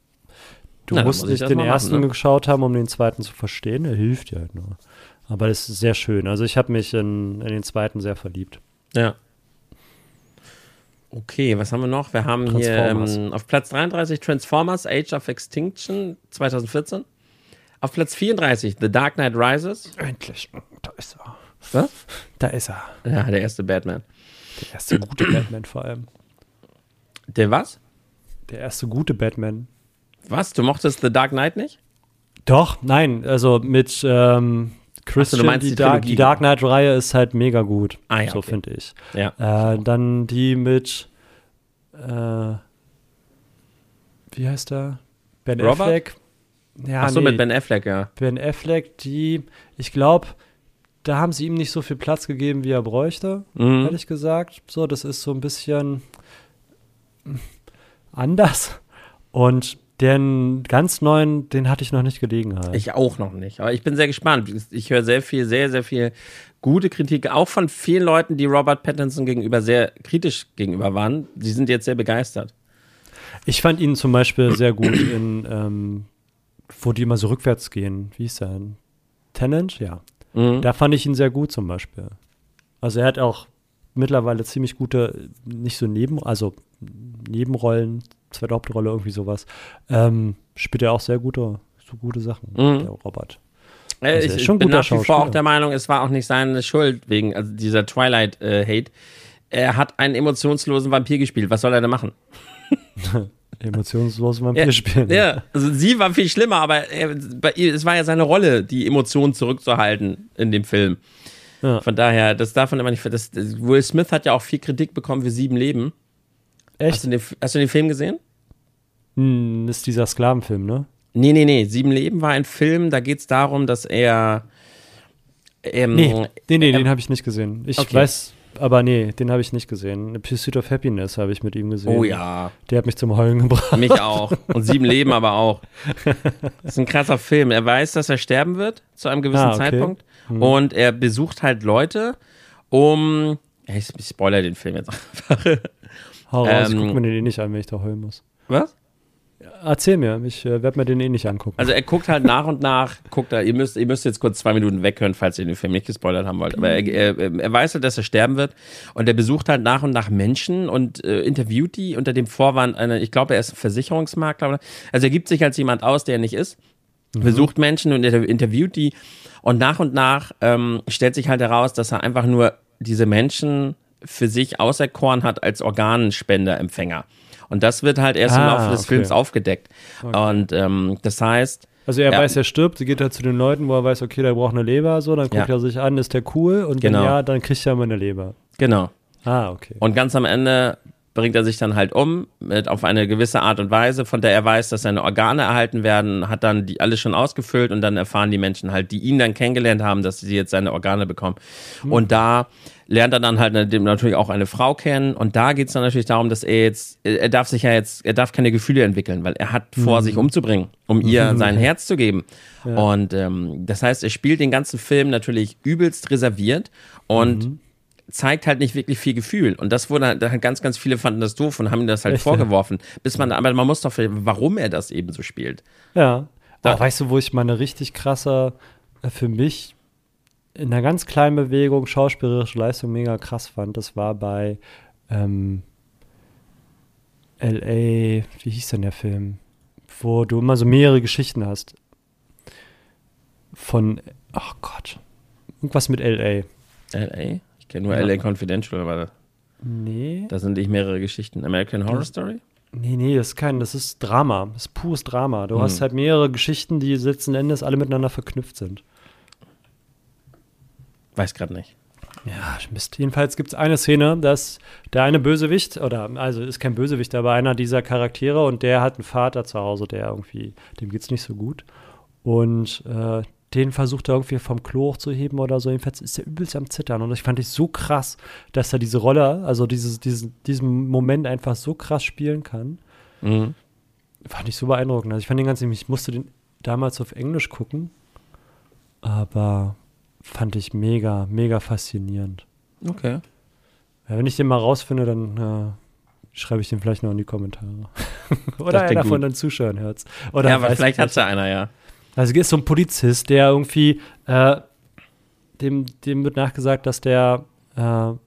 Du Na, musst nicht den ersten machen, ne? geschaut haben, um den zweiten zu verstehen. Er hilft ja halt nur. Aber es ist sehr schön. Also ich habe mich in, in den zweiten sehr verliebt. Ja. Okay, was haben wir noch? Wir haben hier ähm, auf Platz 33 Transformers Age of Extinction 2014. Auf Platz 34 The Dark Knight Rises. Endlich, da ist er. Was? Da ist er. Ja, der erste Batman. Der erste gute Batman vor allem. Der was? Der erste gute Batman. Was? Du mochtest The Dark Knight nicht? Doch, nein. Also mit ähm, Christian, so, die, die, Dark, die, Dark, Knight-Reihe ist halt mega gut. Ah, ja, so okay. finde ich. Ja. Äh, dann die mit äh, wie heißt der? Ben Robert? Affleck. Ja, Ach so, nee. mit Ben Affleck, ja. Ben Affleck, die, ich glaube, da haben sie ihm nicht so viel Platz gegeben, wie er bräuchte, mhm. ehrlich gesagt. So, das ist so ein bisschen anders. Und den ganz neuen, den hatte ich noch nicht Gelegenheit. Ich auch noch nicht. Aber ich bin sehr gespannt. Ich höre sehr viel, sehr, sehr viel gute Kritik, auch von vielen Leuten, die Robert Pattinson gegenüber sehr kritisch gegenüber waren. Die sind jetzt sehr begeistert. Ich fand ihn zum Beispiel sehr gut in, ähm, wo die immer so rückwärts gehen. Wie ist er? Tenant? Ja. Mhm. Da fand ich ihn sehr gut zum Beispiel. Also er hat auch mittlerweile ziemlich gute, nicht so Neben, also Nebenrollen, zweite Hauptrolle, irgendwie sowas. Ähm, spielt er auch sehr gute, so gute Sachen, mhm. der Robert. Äh, also ich, ich bin nach wie vor auch der Meinung, es war auch nicht seine Schuld wegen also dieser Twilight-Hate. Äh, er hat einen emotionslosen Vampir gespielt. Was soll er denn machen? emotionslosen Vampir ja, spielen. Ja, also sie war viel schlimmer, aber er, bei ihr, es war ja seine Rolle, die Emotionen zurückzuhalten in dem Film. Ja. Von daher, das darf man immer nicht. Das, Will Smith hat ja auch viel Kritik bekommen für Sieben Leben. Echt? Hast du den, hast du den Film gesehen? Hm, ist dieser Sklavenfilm, ne? Nee, nee, nee. Sieben Leben war ein Film, da geht es darum, dass er. Ähm, nee, nee, nee, den habe ich nicht gesehen. Ich okay. weiß, aber nee, den habe ich nicht gesehen. Pursuit of Happiness habe ich mit ihm gesehen. Oh ja. Der hat mich zum Heulen gebracht. Mich auch. Und Sieben Leben aber auch. Das ist ein krasser Film. Er weiß, dass er sterben wird zu einem gewissen ah, okay. Zeitpunkt. Hm. Und er besucht halt Leute, um. Ich, ich spoiler den Film jetzt einfach. Hau raus, ähm, guck mir den nicht an, wenn ich da heulen muss. Was? Erzähl mir, ich äh, werde mir den eh nicht angucken. Also er guckt halt nach und nach, guckt er, ihr müsst, ihr müsst jetzt kurz zwei Minuten weghören, falls ihr den Film nicht gespoilert haben wollt. Aber er, er, er weiß halt, dass er sterben wird und er besucht halt nach und nach Menschen und äh, interviewt die unter dem Vorwand, eine, ich glaube, er ist Versicherungsmakler. Also er gibt sich als jemand aus, der er nicht ist, mhm. besucht Menschen und er interviewt die und nach und nach ähm, stellt sich halt heraus, dass er einfach nur diese Menschen für sich auserkoren hat als Organspenderempfänger. Und das wird halt erst im Ah, Laufe des okay. Films aufgedeckt. Und ähm, das heißt, Also er Ja. weiß, er stirbt, geht halt zu den Leuten, wo er weiß, okay, der braucht eine Leber, so, dann guckt Ja. er sich an, ist der cool und Genau. wenn ja, dann kriegt er immer eine Leber. genau. Ah, okay. Und ganz am Ende bringt er sich dann halt um mit auf eine gewisse Art und Weise, von der er weiß, dass seine Organe erhalten werden, hat dann die alles schon ausgefüllt und dann erfahren die Menschen halt, die ihn dann kennengelernt haben, dass sie jetzt seine Organe bekommen. Und da lernt er dann halt natürlich auch eine Frau kennen und da geht es dann natürlich darum, dass er jetzt, er darf sich ja jetzt, er darf keine Gefühle entwickeln, weil er hat vor, sich umzubringen, um ihr sein Herz zu geben. Und ähm, das heißt, er spielt den ganzen Film natürlich übelst reserviert und zeigt halt nicht wirklich viel Gefühl. Und das wurde halt, ganz, ganz viele fanden das doof und haben ihm das halt Echt, vorgeworfen. Bis man, aber man muss doch, warum er das eben so spielt. Ja. Da- Aber weißt du, wo ich meine richtig krasse, äh, für mich in einer ganz kleinen Bewegung schauspielerische Leistung mega krass fand? Das war bei ähm, L.A., wie hieß denn der Film? Wo du immer so mehrere Geschichten hast. Von, ach Gott, irgendwas mit L.A. L.A.? Ich kenne nur Ja. L.A. Confidential, aber Nee. da sind nicht mehrere Geschichten. American Horror Story? Nee, nee, das ist kein, das ist Drama. Das ist pures Drama. Du Hm. hast halt mehrere Geschichten, die letzten Endes alle miteinander verknüpft sind. Weiß gerade nicht. Ja, Mist. Jedenfalls gibt es eine Szene, dass der eine Bösewicht, oder also ist kein Bösewicht, aber einer dieser Charaktere und der hat einen Vater zu Hause, der irgendwie, dem geht's nicht so gut. Und äh, den versucht er irgendwie vom Klo hochzuheben oder so. Jedenfalls ist er übelst am Zittern. Und ich fand ich so krass, dass er diese Rolle, also dieses, diesen, diesen Moment einfach so krass spielen kann. Mhm. Fand ich so beeindruckend. Also ich fand den ganzen, ich musste den damals auf Englisch gucken, aber fand ich mega, mega faszinierend. Okay. Ja, wenn ich den mal rausfinde, dann äh, schreibe ich den vielleicht noch in die Kommentare. Oder einer von gut. den Zuschauern hört's. Oder ja, aber vielleicht ich hat ja einer, ja. Also ist so ein Polizist, der irgendwie, äh, dem, dem wird nachgesagt, dass der äh, ein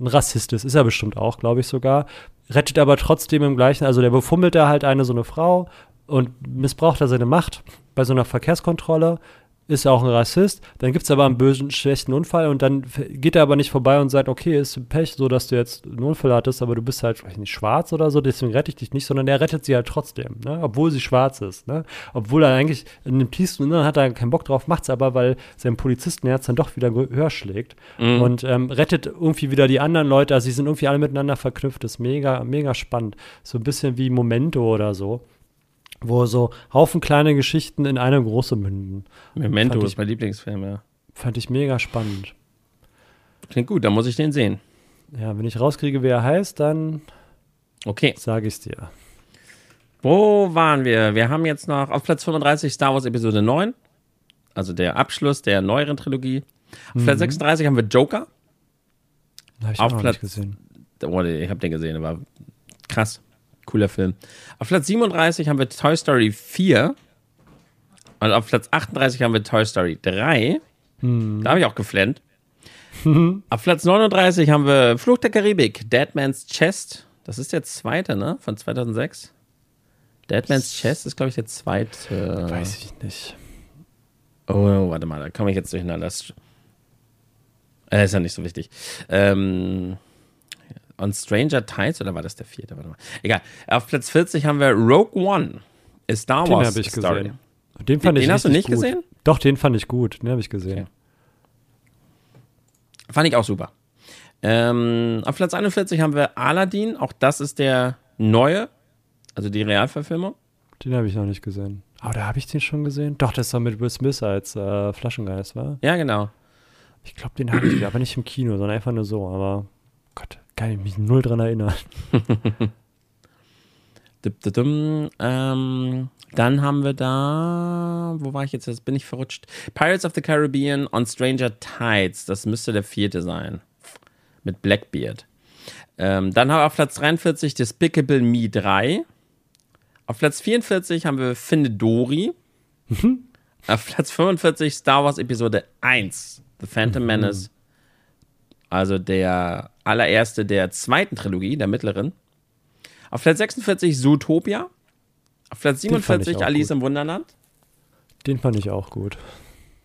Rassist ist. Ist er bestimmt auch, glaube ich sogar. Rettet aber trotzdem im gleichen, also der befummelt da halt eine so eine Frau und missbraucht da seine Macht bei so einer Verkehrskontrolle. Ist er auch ein Rassist, dann gibt es aber einen bösen, schlechten Unfall und dann geht er aber nicht vorbei und sagt, okay, ist Pech, so dass du jetzt einen Unfall hattest, aber du bist halt vielleicht nicht schwarz oder so, deswegen rette ich dich nicht, sondern er rettet sie halt trotzdem, ne? obwohl sie schwarz ist. Ne? Obwohl er eigentlich in dem tiefsten Inneren hat er keinen Bock drauf, macht es aber, weil sein Polizistenherz dann doch wieder höher schlägt Mhm. und ähm, rettet irgendwie wieder die anderen Leute. Also sie sind irgendwie alle miteinander verknüpft. Das ist mega, mega spannend. So ein bisschen wie Momento oder so, wo so Haufen kleine Geschichten in eine große münden. Memento ich- ist mein Lieblingsfilm, ja. Fand ich mega spannend. Klingt gut, dann muss ich den sehen. Ja, wenn ich rauskriege, wer er heißt, dann Okay. sage ich es dir. Wo waren wir? Wir haben jetzt noch auf Platz 35 Star Wars Episode 9, also der Abschluss der neueren Trilogie. Auf Platz 36 haben wir Joker. Habe ich Auf auch Platz- nicht gesehen. Oh, ich habe den gesehen, war krass. Cooler Film. Auf Platz 37 haben wir Toy Story 4. Und auf Platz 38 haben wir Toy Story 3. Da habe ich auch geflennt. auf Platz 39 haben wir Fluch der Karibik, Dead Man's Chest. Das ist der zweite, ne? Von 2006. Dead Man's Chest ist, glaube ich, der zweite. Weiß ich nicht. Oh, warte mal, da komme ich jetzt durcheinander. Das äh, ist ja nicht so wichtig. Ähm, on Stranger Tides, oder war das der vierte? Warte mal. Egal. Auf Platz 40 haben wir Rogue One. A Star Den Wars habe ich Story. gesehen. Den fand Den ich hast du nicht gut. gesehen? Doch, den fand ich gut. Den habe ich gesehen. Okay. Fand ich auch super. Ähm, auf Platz 41 haben wir Aladdin. Auch das ist der neue, also die Realverfilmung. Den habe ich noch nicht gesehen. Aber da habe ich den schon gesehen. Doch, das war mit Will Smith als äh, Flaschengeist, war? Ja, genau. Ich glaube, den habe ich, aber nicht im Kino, sondern einfach nur so. Aber kann ich mich null dran erinnern. Ähm, dann haben wir da, wo war ich jetzt? Jetzt bin ich verrutscht. Pirates of the Caribbean on Stranger Tides. Das müsste der vierte sein. Mit Blackbeard. Ähm, dann haben wir auf Platz 43 Despicable Me 3. Auf Platz 44 haben wir Finde Dory. auf Platz 45 Star Wars Episode 1. The Phantom Menace. Also der allererste der zweiten Trilogie, der mittleren. Auf Platz 46 Zootopia. Auf Platz Den fand ich 47 auch Alice gut. im Wunderland. Den fand ich auch gut.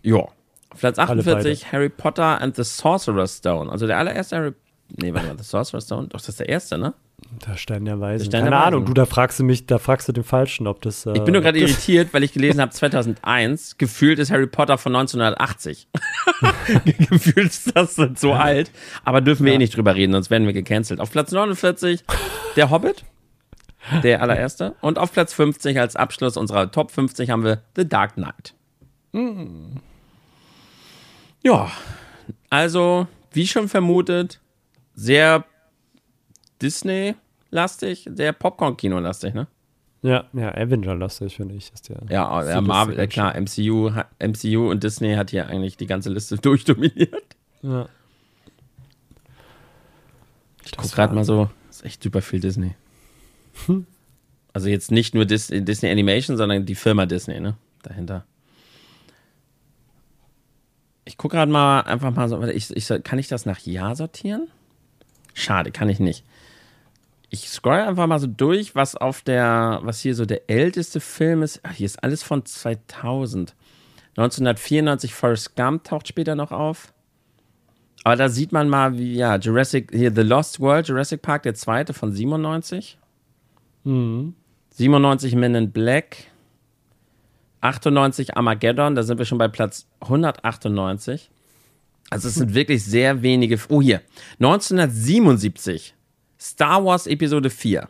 Ja. Auf Platz Alle 48 Harry Potter and the Sorcerer's Stone. Also der allererste Harry nee, warte mal, The Sorcerer's Stone, doch, das ist der erste, ne? Der Stein der Weisen. Stein Keine der Ahnung, du, da fragst du mich, da fragst du den Falschen, ob das. Äh, Ich bin nur gerade ob das- irritiert, weil ich gelesen habe, 2001, gefühlt ist Harry Potter von 1980. gefühlt ist das so alt, aber dürfen wir eh nicht drüber reden, sonst werden wir gecancelt. Auf Platz 49 der Hobbit, der allererste. Und auf Platz 50 als Abschluss unserer Top 50 haben wir The Dark Knight. Ja, also, wie schon vermutet, sehr Disney-lastig, sehr Popcorn-Kino-lastig, ne? Ja, ja, Avenger-lastig, finde ich. Ist der Ja, ja Marvel, äh, klar, MCU, MCU und Disney hat hier eigentlich die ganze Liste durchdominiert. Ja. Ich guck gerade mal so, ist echt super viel Disney. Also jetzt nicht nur Dis Disney Animation, sondern die Firma Disney, ne? Dahinter. Ich guck gerade mal einfach mal so, ich, ich, kann ich das nach Jahr sortieren? Schade, kann ich nicht. Ich scroll einfach mal so durch, was auf der, was hier so der älteste Film ist. Ach, hier ist alles von 2000. 1994 Forrest Gump taucht später noch auf. Aber da sieht man mal, wie, ja, Jurassic, hier The Lost World, Jurassic Park, der zweite von 97. Mhm. 97 Men in Black. 98 Armageddon, da sind wir schon bei Platz 198. Also es sind wirklich sehr wenige. Oh, hier. 1977. Star Wars Episode 4.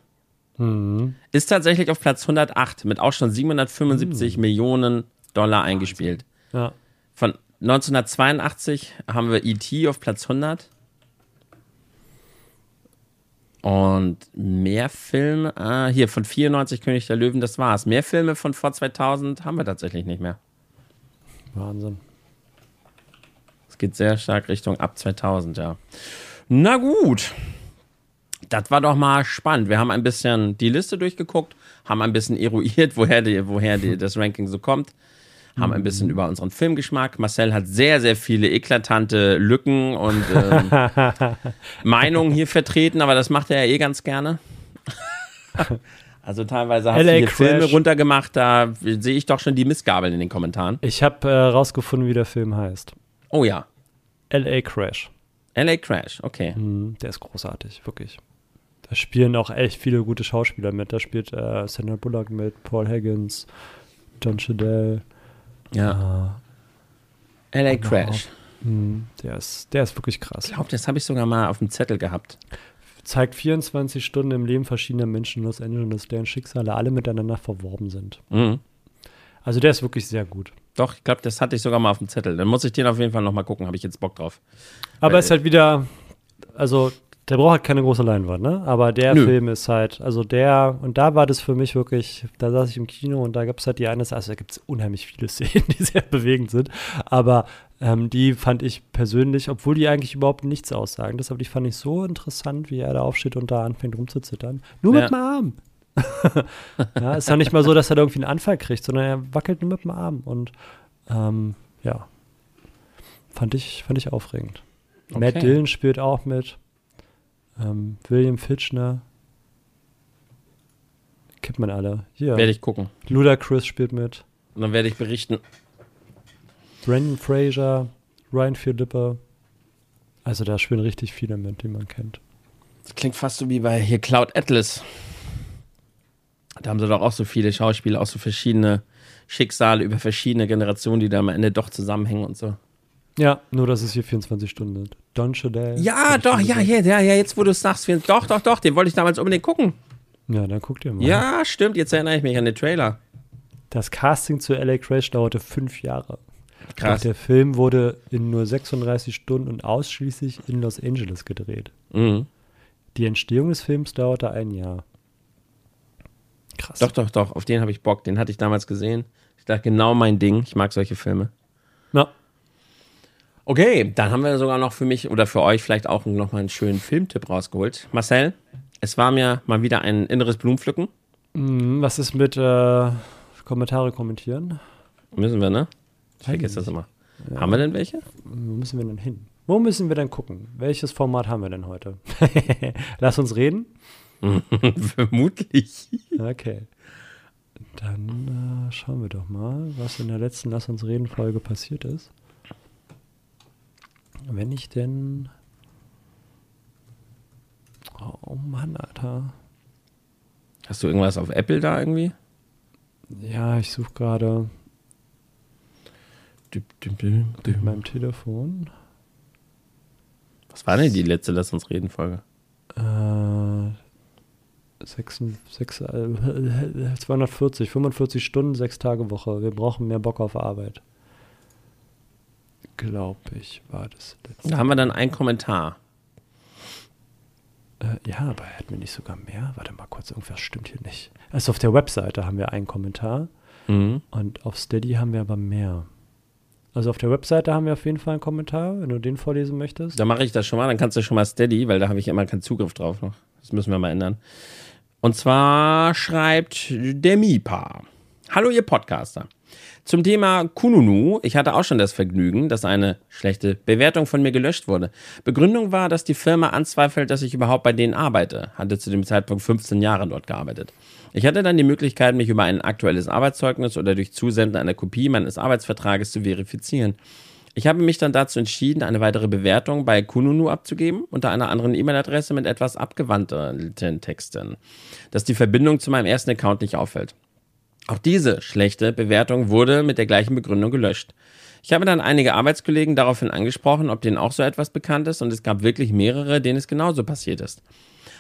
Ist tatsächlich auf Platz 108 mit auch schon 775 Millionen Dollar eingespielt. Ja. Von 1982 haben wir E.T. auf Platz 100. Und mehr Filme, ah, hier von 94 König der Löwen, das war's. Mehr Filme von vor 2000 haben wir tatsächlich nicht mehr. Wahnsinn. Es geht sehr stark Richtung ab 2000, ja. Na gut. Das war doch mal spannend. Wir haben ein bisschen die Liste durchgeguckt, haben ein bisschen eruiert, woher, die, woher die, das Ranking so kommt, haben ein bisschen über unseren Filmgeschmack. Marcel hat sehr, sehr viele eklatante Lücken und ähm, Meinungen hier vertreten, aber das macht er ja eh ganz gerne. Also teilweise hast LA du hier Crash. Filme runtergemacht, da sehe ich doch schon die Missgabeln in den Kommentaren. Ich habe äh, rausgefunden, wie der Film heißt. Oh ja, L.A. Crash. LA Crash, okay. Mhm, der ist großartig, wirklich. Da spielen auch echt viele gute Schauspieler mit. Da spielt äh, Sandra Bullock mit, Paul Higgins, John Chadell. Ja. LA Crash. Mhm, der, ist, der ist wirklich krass. Ich glaube, das habe ich sogar mal auf dem Zettel gehabt. Zeigt 24 Stunden im Leben verschiedener Menschen in Los Angeles, deren Schicksale alle miteinander verworben sind. Mhm. Also der ist wirklich sehr gut. Doch, ich glaube, das hatte ich sogar mal auf dem Zettel. Dann muss ich den auf jeden Fall nochmal gucken, habe ich jetzt Bock drauf. Aber es ist halt wieder, also der braucht halt keine große Leinwand, ne? Aber der Nö. Film ist halt, also der, und da war das für mich wirklich, da saß ich im Kino und da gab es halt die eine, also da gibt es unheimlich viele Szenen, die sehr bewegend sind, aber ähm, die fand ich persönlich, obwohl die eigentlich überhaupt nichts aussagen, deshalb die fand ich so interessant, wie er da aufsteht und da anfängt rumzuzittern. Nur Ja. mit dem Arm. ja, ist ja nicht mal so, dass er da irgendwie einen Anfall kriegt, sondern er wackelt nur mit dem Arm und ähm, ja, fand ich, fand ich aufregend. Matt Okay. Dillon spielt auch mit. Ähm, William Fitchner. Kennt man alle. Hier. Werde ich gucken. Ludacris spielt mit. Und dann werde ich berichten. Brandon Fraser. Ryan Philippa. Also da spielen richtig viele mit, die man kennt. Das klingt fast so wie bei hier Cloud Atlas. Da haben sie doch auch so viele Schauspieler, auch so verschiedene Schicksale über verschiedene Generationen, die da am Ende doch zusammenhängen und so. Ja, nur dass es hier 24 Stunden sind. Don Cheadle. Ja, hab ich doch, ja, ja, ja, ja, jetzt wo du es sagst, doch, doch, doch, den wollte ich damals unbedingt gucken. Ja, dann guckt ihr mal. Ja, stimmt, jetzt erinnere ich mich an den Trailer. Das Casting zu LA Crash dauerte fünf Jahre. Doch Krass. der Film wurde in nur 36 Stunden und ausschließlich in Los Angeles gedreht. Mhm. Die Entstehung des Films dauerte ein Jahr. Krass. Doch, doch, doch, auf den habe ich Bock. Den hatte ich damals gesehen. Ich dachte, genau mein Ding. Ich mag solche Filme. Ja. Okay, dann haben wir sogar noch für mich oder für euch vielleicht auch noch mal einen schönen Filmtipp rausgeholt. Marcel, es war mir mal wieder ein inneres Blumenpflücken. Mhm, was ist mit äh, Kommentare kommentieren? Müssen wir, ne? Ich vergesse das immer. Haben wir denn welche? Wo müssen wir denn hin? Wo müssen wir denn gucken? Welches Format haben wir denn heute? Lass uns reden. Vermutlich. Okay. Dann äh, schauen wir doch mal, was in der letzten Lass uns reden Folge passiert ist. Wenn ich denn Oh Mann, Alter. Hast du irgendwas auf Apple da irgendwie? Ja, ich suche gerade mit meinem Telefon. Was war denn die letzte Lass uns reden Folge? Äh, 6, 6, äh, 240, 45 Stunden, 6 Tage Woche. Wir brauchen mehr Bock auf Arbeit. Glaube ich, war das letzte. Da haben wir dann einen Kommentar. Äh, ja, aber hatten wir nicht sogar mehr? Warte mal kurz, irgendwas stimmt hier nicht. Also auf der Webseite haben wir einen Kommentar Mhm. und auf Steady haben wir aber mehr. Also auf der Webseite haben wir auf jeden Fall einen Kommentar, wenn du den vorlesen möchtest. Da mache ich das schon mal, dann kannst du schon mal Steady, weil da habe ich immer keinen Zugriff drauf noch. Das müssen wir mal ändern. Und zwar schreibt der Mipa. Hallo ihr Podcaster. Zum Thema Kununu, ich hatte auch schon das Vergnügen, dass eine schlechte Bewertung von mir gelöscht wurde. Begründung war, dass die Firma anzweifelt, dass ich überhaupt bei denen arbeite. Hatte zu dem Zeitpunkt 15 Jahre dort gearbeitet. Ich hatte dann die Möglichkeit, mich über ein aktuelles Arbeitszeugnis oder durch Zusenden einer Kopie meines Arbeitsvertrages zu verifizieren. Ich habe mich dann dazu entschieden, eine weitere Bewertung bei Kununu abzugeben, unter einer anderen E-Mail-Adresse mit etwas abgewandten Texten, dass die Verbindung zu meinem ersten Account nicht auffällt. Auch diese schlechte Bewertung wurde mit der gleichen Begründung gelöscht. Ich habe dann einige Arbeitskollegen daraufhin angesprochen, ob denen auch so etwas bekannt ist, und es gab wirklich mehrere, denen es genauso passiert ist.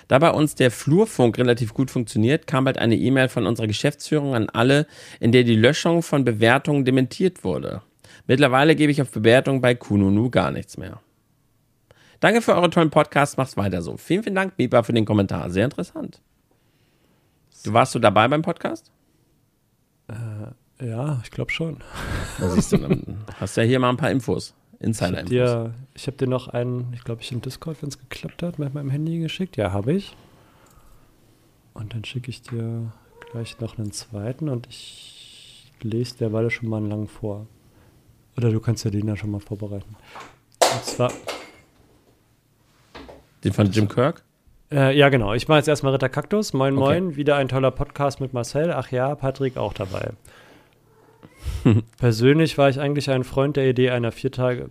Da bei uns der Flurfunk relativ gut funktioniert, kam bald eine E-Mail von unserer Geschäftsführung an alle, in der die Löschung von Bewertungen dementiert wurde. Mittlerweile gebe ich auf Bewertungen bei Kununu gar nichts mehr. Danke für eure tollen Podcasts, macht's weiter so. Vielen, vielen Dank, Biba, für den Kommentar. Sehr interessant. Du warst du dabei beim Podcast? Ja, ich glaube schon. Da siehst du, dann hast du ja hier mal ein paar Infos. Ich habe Insider-Infos. dir, ich hab dir noch einen, ich glaube, ich in Discord, wenn es geklappt hat, mit meinem Handy geschickt. Ja, habe ich. Und dann schicke ich dir gleich noch einen zweiten und ich lese derweil schon mal einen lang vor. Oder du kannst ja den ja schon mal vorbereiten. Und zwar, Den von Jim Kirk? Äh, ja genau, ich mache jetzt erstmal Ritter Kaktus. Moin, Okay. moin, wieder ein toller Podcast mit Marcel. Ach ja, Patrick auch dabei. Persönlich war ich eigentlich ein Freund der Idee einer vier Tage.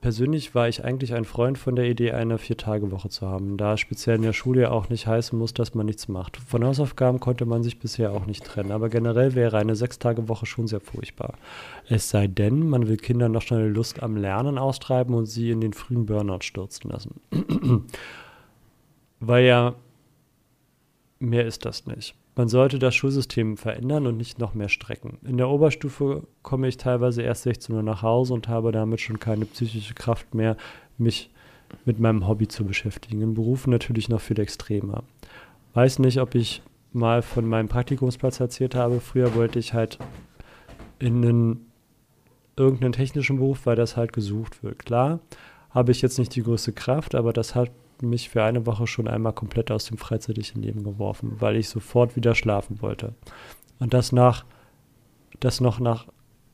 Persönlich war ich eigentlich ein Freund von der Idee, eine Vier-Tage-Woche zu haben, da speziell in der Schule ja auch nicht heißen muss, dass man nichts macht. Von Hausaufgaben konnte man sich bisher auch nicht trennen, aber generell wäre eine Sechs-Tage-Woche schon sehr furchtbar. Es sei denn, man will Kindern noch schnell Lust am Lernen austreiben und sie in den frühen Burnout stürzen lassen. Weil ja, mehr ist das nicht. Man sollte das Schulsystem verändern und nicht noch mehr strecken. In der Oberstufe komme ich teilweise erst 16 Uhr nach Hause und habe damit schon keine psychische Kraft mehr, mich mit meinem Hobby zu beschäftigen. In Berufen natürlich noch viel extremer. Weiß nicht, ob ich mal von meinem Praktikumsplatz erzählt habe. Früher wollte ich halt in einen, irgendeinen technischen Beruf, weil das halt gesucht wird. Klar, habe ich jetzt nicht die größte Kraft, aber das hat mich für eine Woche schon einmal komplett aus dem freizeitlichen Leben geworfen, weil ich sofort wieder schlafen wollte. Und das nach, das noch nach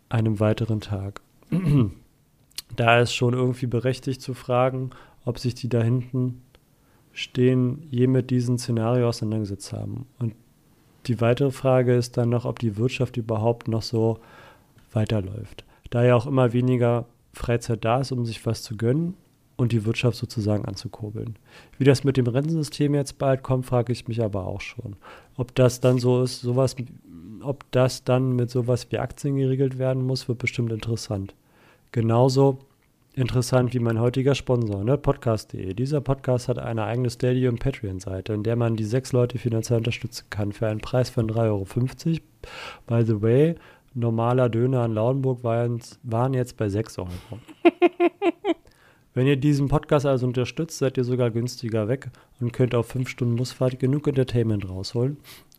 einem weiteren Tag. da ist schon irgendwie berechtigt zu fragen, ob sich die da hinten stehen, je mit diesem Szenario auseinandergesetzt haben. Und die weitere Frage ist dann noch, ob die Wirtschaft überhaupt noch so weiterläuft. Da ja auch immer weniger Freizeit da ist, um sich was zu gönnen und die Wirtschaft sozusagen anzukurbeln. Wie das mit dem Rentensystem jetzt bald kommt, frage ich mich aber auch schon. Ob das dann so ist, sowas, ob das dann mit sowas wie Aktien geregelt werden muss, wird bestimmt interessant. Genauso interessant wie mein heutiger Sponsor, ne? Podcast.de. Dieser Podcast hat eine eigene Steady- und Patreon-Seite, in der man die sechs Leute finanziell unterstützen kann für einen Preis von 3,50 Euro. By the way, normaler Döner in Lauenburg waren, jetzt bei 6 Euro. Wenn ihr diesen Podcast also unterstützt, seid ihr sogar günstiger weg und könnt auf 5 Stunden Busfahrt genug Entertainment rausholen.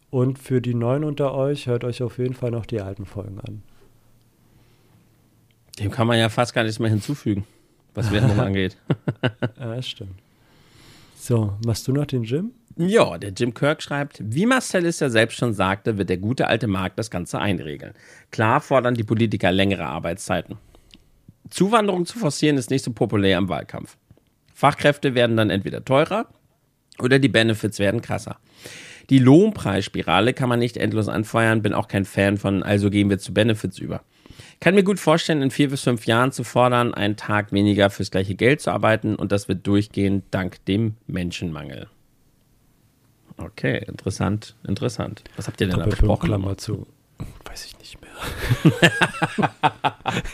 Und für die Neuen unter euch, hört euch auf jeden Fall noch die alten Folgen an. Dem kann man ja fast gar nichts mehr hinzufügen, was Werbung angeht. Ja, das stimmt. So, machst du noch den Gym? Ja, der Jim Kirk schreibt, wie Marcel es ja selbst schon sagte, wird der gute alte Markt das Ganze einregeln. Klar fordern die Politiker längere Arbeitszeiten. Zuwanderung zu forcieren ist nicht so populär im Wahlkampf. Fachkräfte werden dann entweder teurer oder die Benefits werden krasser. Die Lohnpreisspirale kann man nicht endlos anfeuern, bin auch kein Fan von, also gehen wir zu Benefits über. Kann mir gut vorstellen, in vier bis fünf Jahren zu fordern, einen Tag weniger fürs gleiche Geld zu arbeiten und das wird durchgehen dank dem Menschenmangel. Okay, interessant, interessant. Was habt ihr denn da besprochen? Klammer zu. Weiß ich nicht mehr.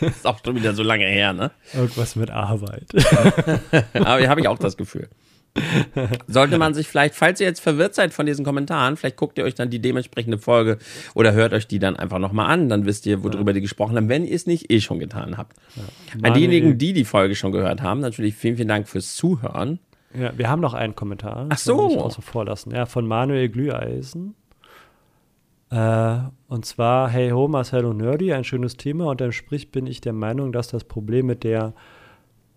ist auch schon wieder so lange her, ne? Irgendwas mit Arbeit. Aber hier habe ich auch das Gefühl. Sollte man sich vielleicht, falls ihr jetzt verwirrt seid von diesen Kommentaren, vielleicht guckt ihr euch dann die dementsprechende Folge oder hört euch die dann einfach nochmal an, dann wisst ihr, worüber die gesprochen haben, wenn ihr es nicht eh schon getan habt. An Manuel- diejenigen, die die Folge schon gehört haben, natürlich vielen, vielen Dank fürs Zuhören. Ja, wir haben noch einen Kommentar. Ach so. Außen vor lassen. Ja, von Manuel Glüheisen. Äh, und zwar, hey ho, Marcel und Nerdy, ein schönes Thema. Unterm Strich bin ich der Meinung, dass das Problem mit der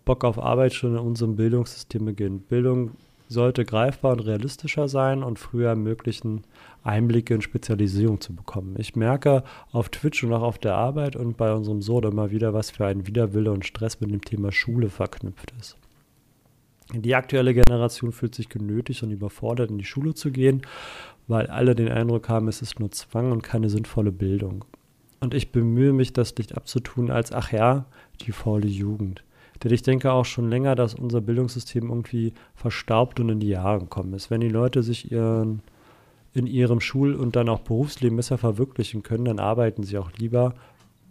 Bock auf Arbeit schon in unserem Bildungssystem beginnt. Bildung sollte greifbar und realistischer sein und früher ermöglichen, Einblicke in Spezialisierung zu bekommen. Ich merke auf Twitch und auch auf der Arbeit und bei unserem Sohn immer wieder, was für ein Widerwille und Stress mit dem Thema Schule verknüpft ist. Die aktuelle Generation fühlt sich genötigt und überfordert, in die Schule zu gehen, weil alle den Eindruck haben, es ist nur Zwang und keine sinnvolle Bildung. Und ich bemühe mich, das nicht abzutun als, ach ja, die faule Jugend. Denn ich denke auch schon länger, dass unser Bildungssystem irgendwie verstaubt und in die Jahre gekommen ist. Wenn die Leute sich ihren, in ihrem Schul- und dann auch Berufsleben besser verwirklichen können, dann arbeiten sie auch lieber,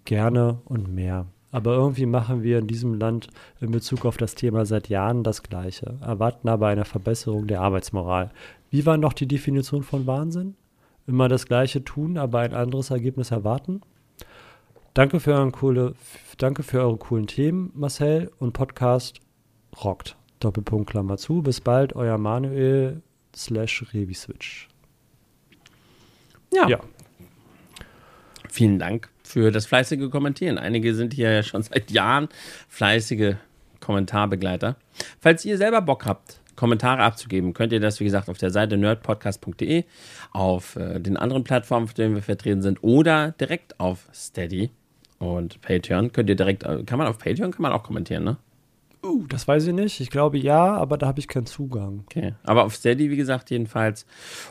gerne und mehr. Aber irgendwie machen wir in diesem Land in Bezug auf das Thema seit Jahren das Gleiche, erwarten aber eine Verbesserung der Arbeitsmoral. Wie war noch die Definition von Wahnsinn? Immer das Gleiche tun, aber ein anderes Ergebnis erwarten? Danke für, euren coole, danke für eure coolen Themen, Marcel, und Podcast rockt. Doppelpunkt Klammer zu. Bis bald, euer Manuel slash Reviswitch. Ja. Ja. Vielen Dank für das fleißige Kommentieren. Einige sind hier ja schon seit Jahren fleißige Kommentarbegleiter. Falls ihr selber Bock habt, Kommentare abzugeben, könnt ihr das, wie gesagt, auf der Seite nerdpodcast.de, auf äh, den anderen Plattformen, auf denen wir vertreten sind, oder direkt auf Steady und Patreon. Könnt ihr direkt, äh, kann man auf Patreon, kann man auch kommentieren, ne? Uh, das weiß ich nicht. Ich glaube ja, aber da habe ich keinen Zugang. Okay. Aber auf Steady, wie gesagt, jedenfalls.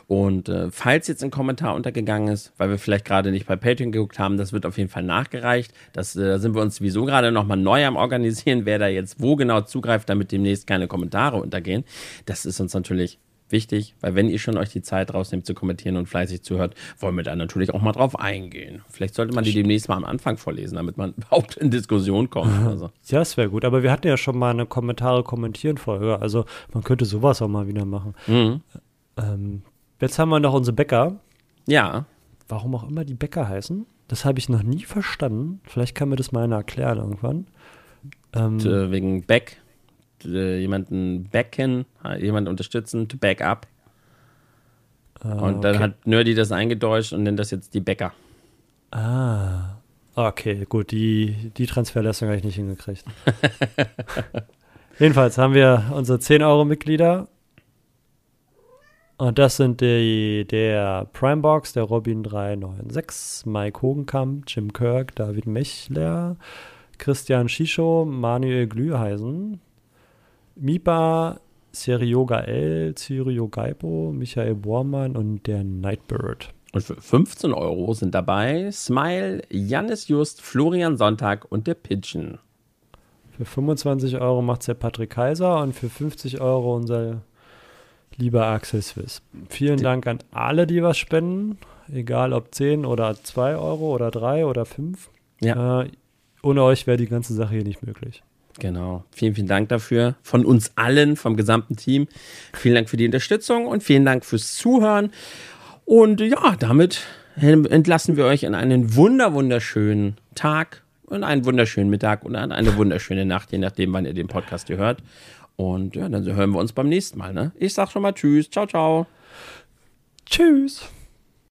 Und äh, falls jetzt ein Kommentar untergegangen ist, weil wir vielleicht gerade nicht bei Patreon geguckt haben, das wird auf jeden Fall nachgereicht. Das äh, sind wir uns sowieso gerade nochmal neu am Organisieren, wer da jetzt wo genau zugreift, damit demnächst keine Kommentare untergehen. Das ist uns natürlich wichtig, weil wenn ihr schon euch die Zeit rausnehmt zu kommentieren und fleißig zuhört, wollen wir da natürlich auch mal drauf eingehen. Vielleicht sollte man die demnächst mal am Anfang vorlesen, damit man überhaupt in Diskussion kommt. Also. Ja, das wäre gut. Aber wir hatten ja schon mal eine Kommentare kommentieren Folge. Also man könnte sowas auch mal wieder machen. Mhm. Ähm, jetzt haben wir noch unsere Bäcker. Ja, Warum auch immer die Bäcker heißen. Das habe ich noch nie verstanden. Vielleicht kann mir das mal einer erklären irgendwann. Ähm, Und, äh, wegen Back, äh, jemanden backen, jemanden unterstützen, to back up. Und dann okay. hat Nerdy das eingedeutscht und nennt das jetzt die Bäcker. Ah. Okay, gut, die, die Transferleistung habe ich nicht hingekriegt. Jedenfalls haben wir unsere 10-Euro-Mitglieder. Und das sind die, der Primebox, der Robin 396, Mike Hogenkamp, Jim Kirk, David Mechler, Christian Schicho, Manuel Glüheisen, Mipa, Serioga L, Cyrio Gaipo, Michael Bormann und der Nightbird. Und für 15 Euro sind dabei Smile, Jannis Just, Florian Sonntag und der Pigeon. Für 25 Euro macht der Patrick Kaiser und für 50 Euro unser lieber Axel Swiss. Vielen Dank an alle, die was spenden, egal ob 10 oder 2 Euro oder 3 oder 5. Ja. Äh, ohne euch wäre die ganze Sache hier nicht möglich. Genau. Vielen, vielen Dank dafür. Von uns allen, vom gesamten Team. Vielen Dank für die Unterstützung und vielen Dank fürs Zuhören. Und ja, damit entlassen wir euch in einen wunder, wunderschönen Tag und einen wunderschönen Mittag und eine wunderschöne Nacht, je nachdem, wann ihr den Podcast hier hört. Und ja, dann hören wir uns beim nächsten Mal. Ne? Ich sag schon mal Tschüss. Ciao, ciao. Tschüss.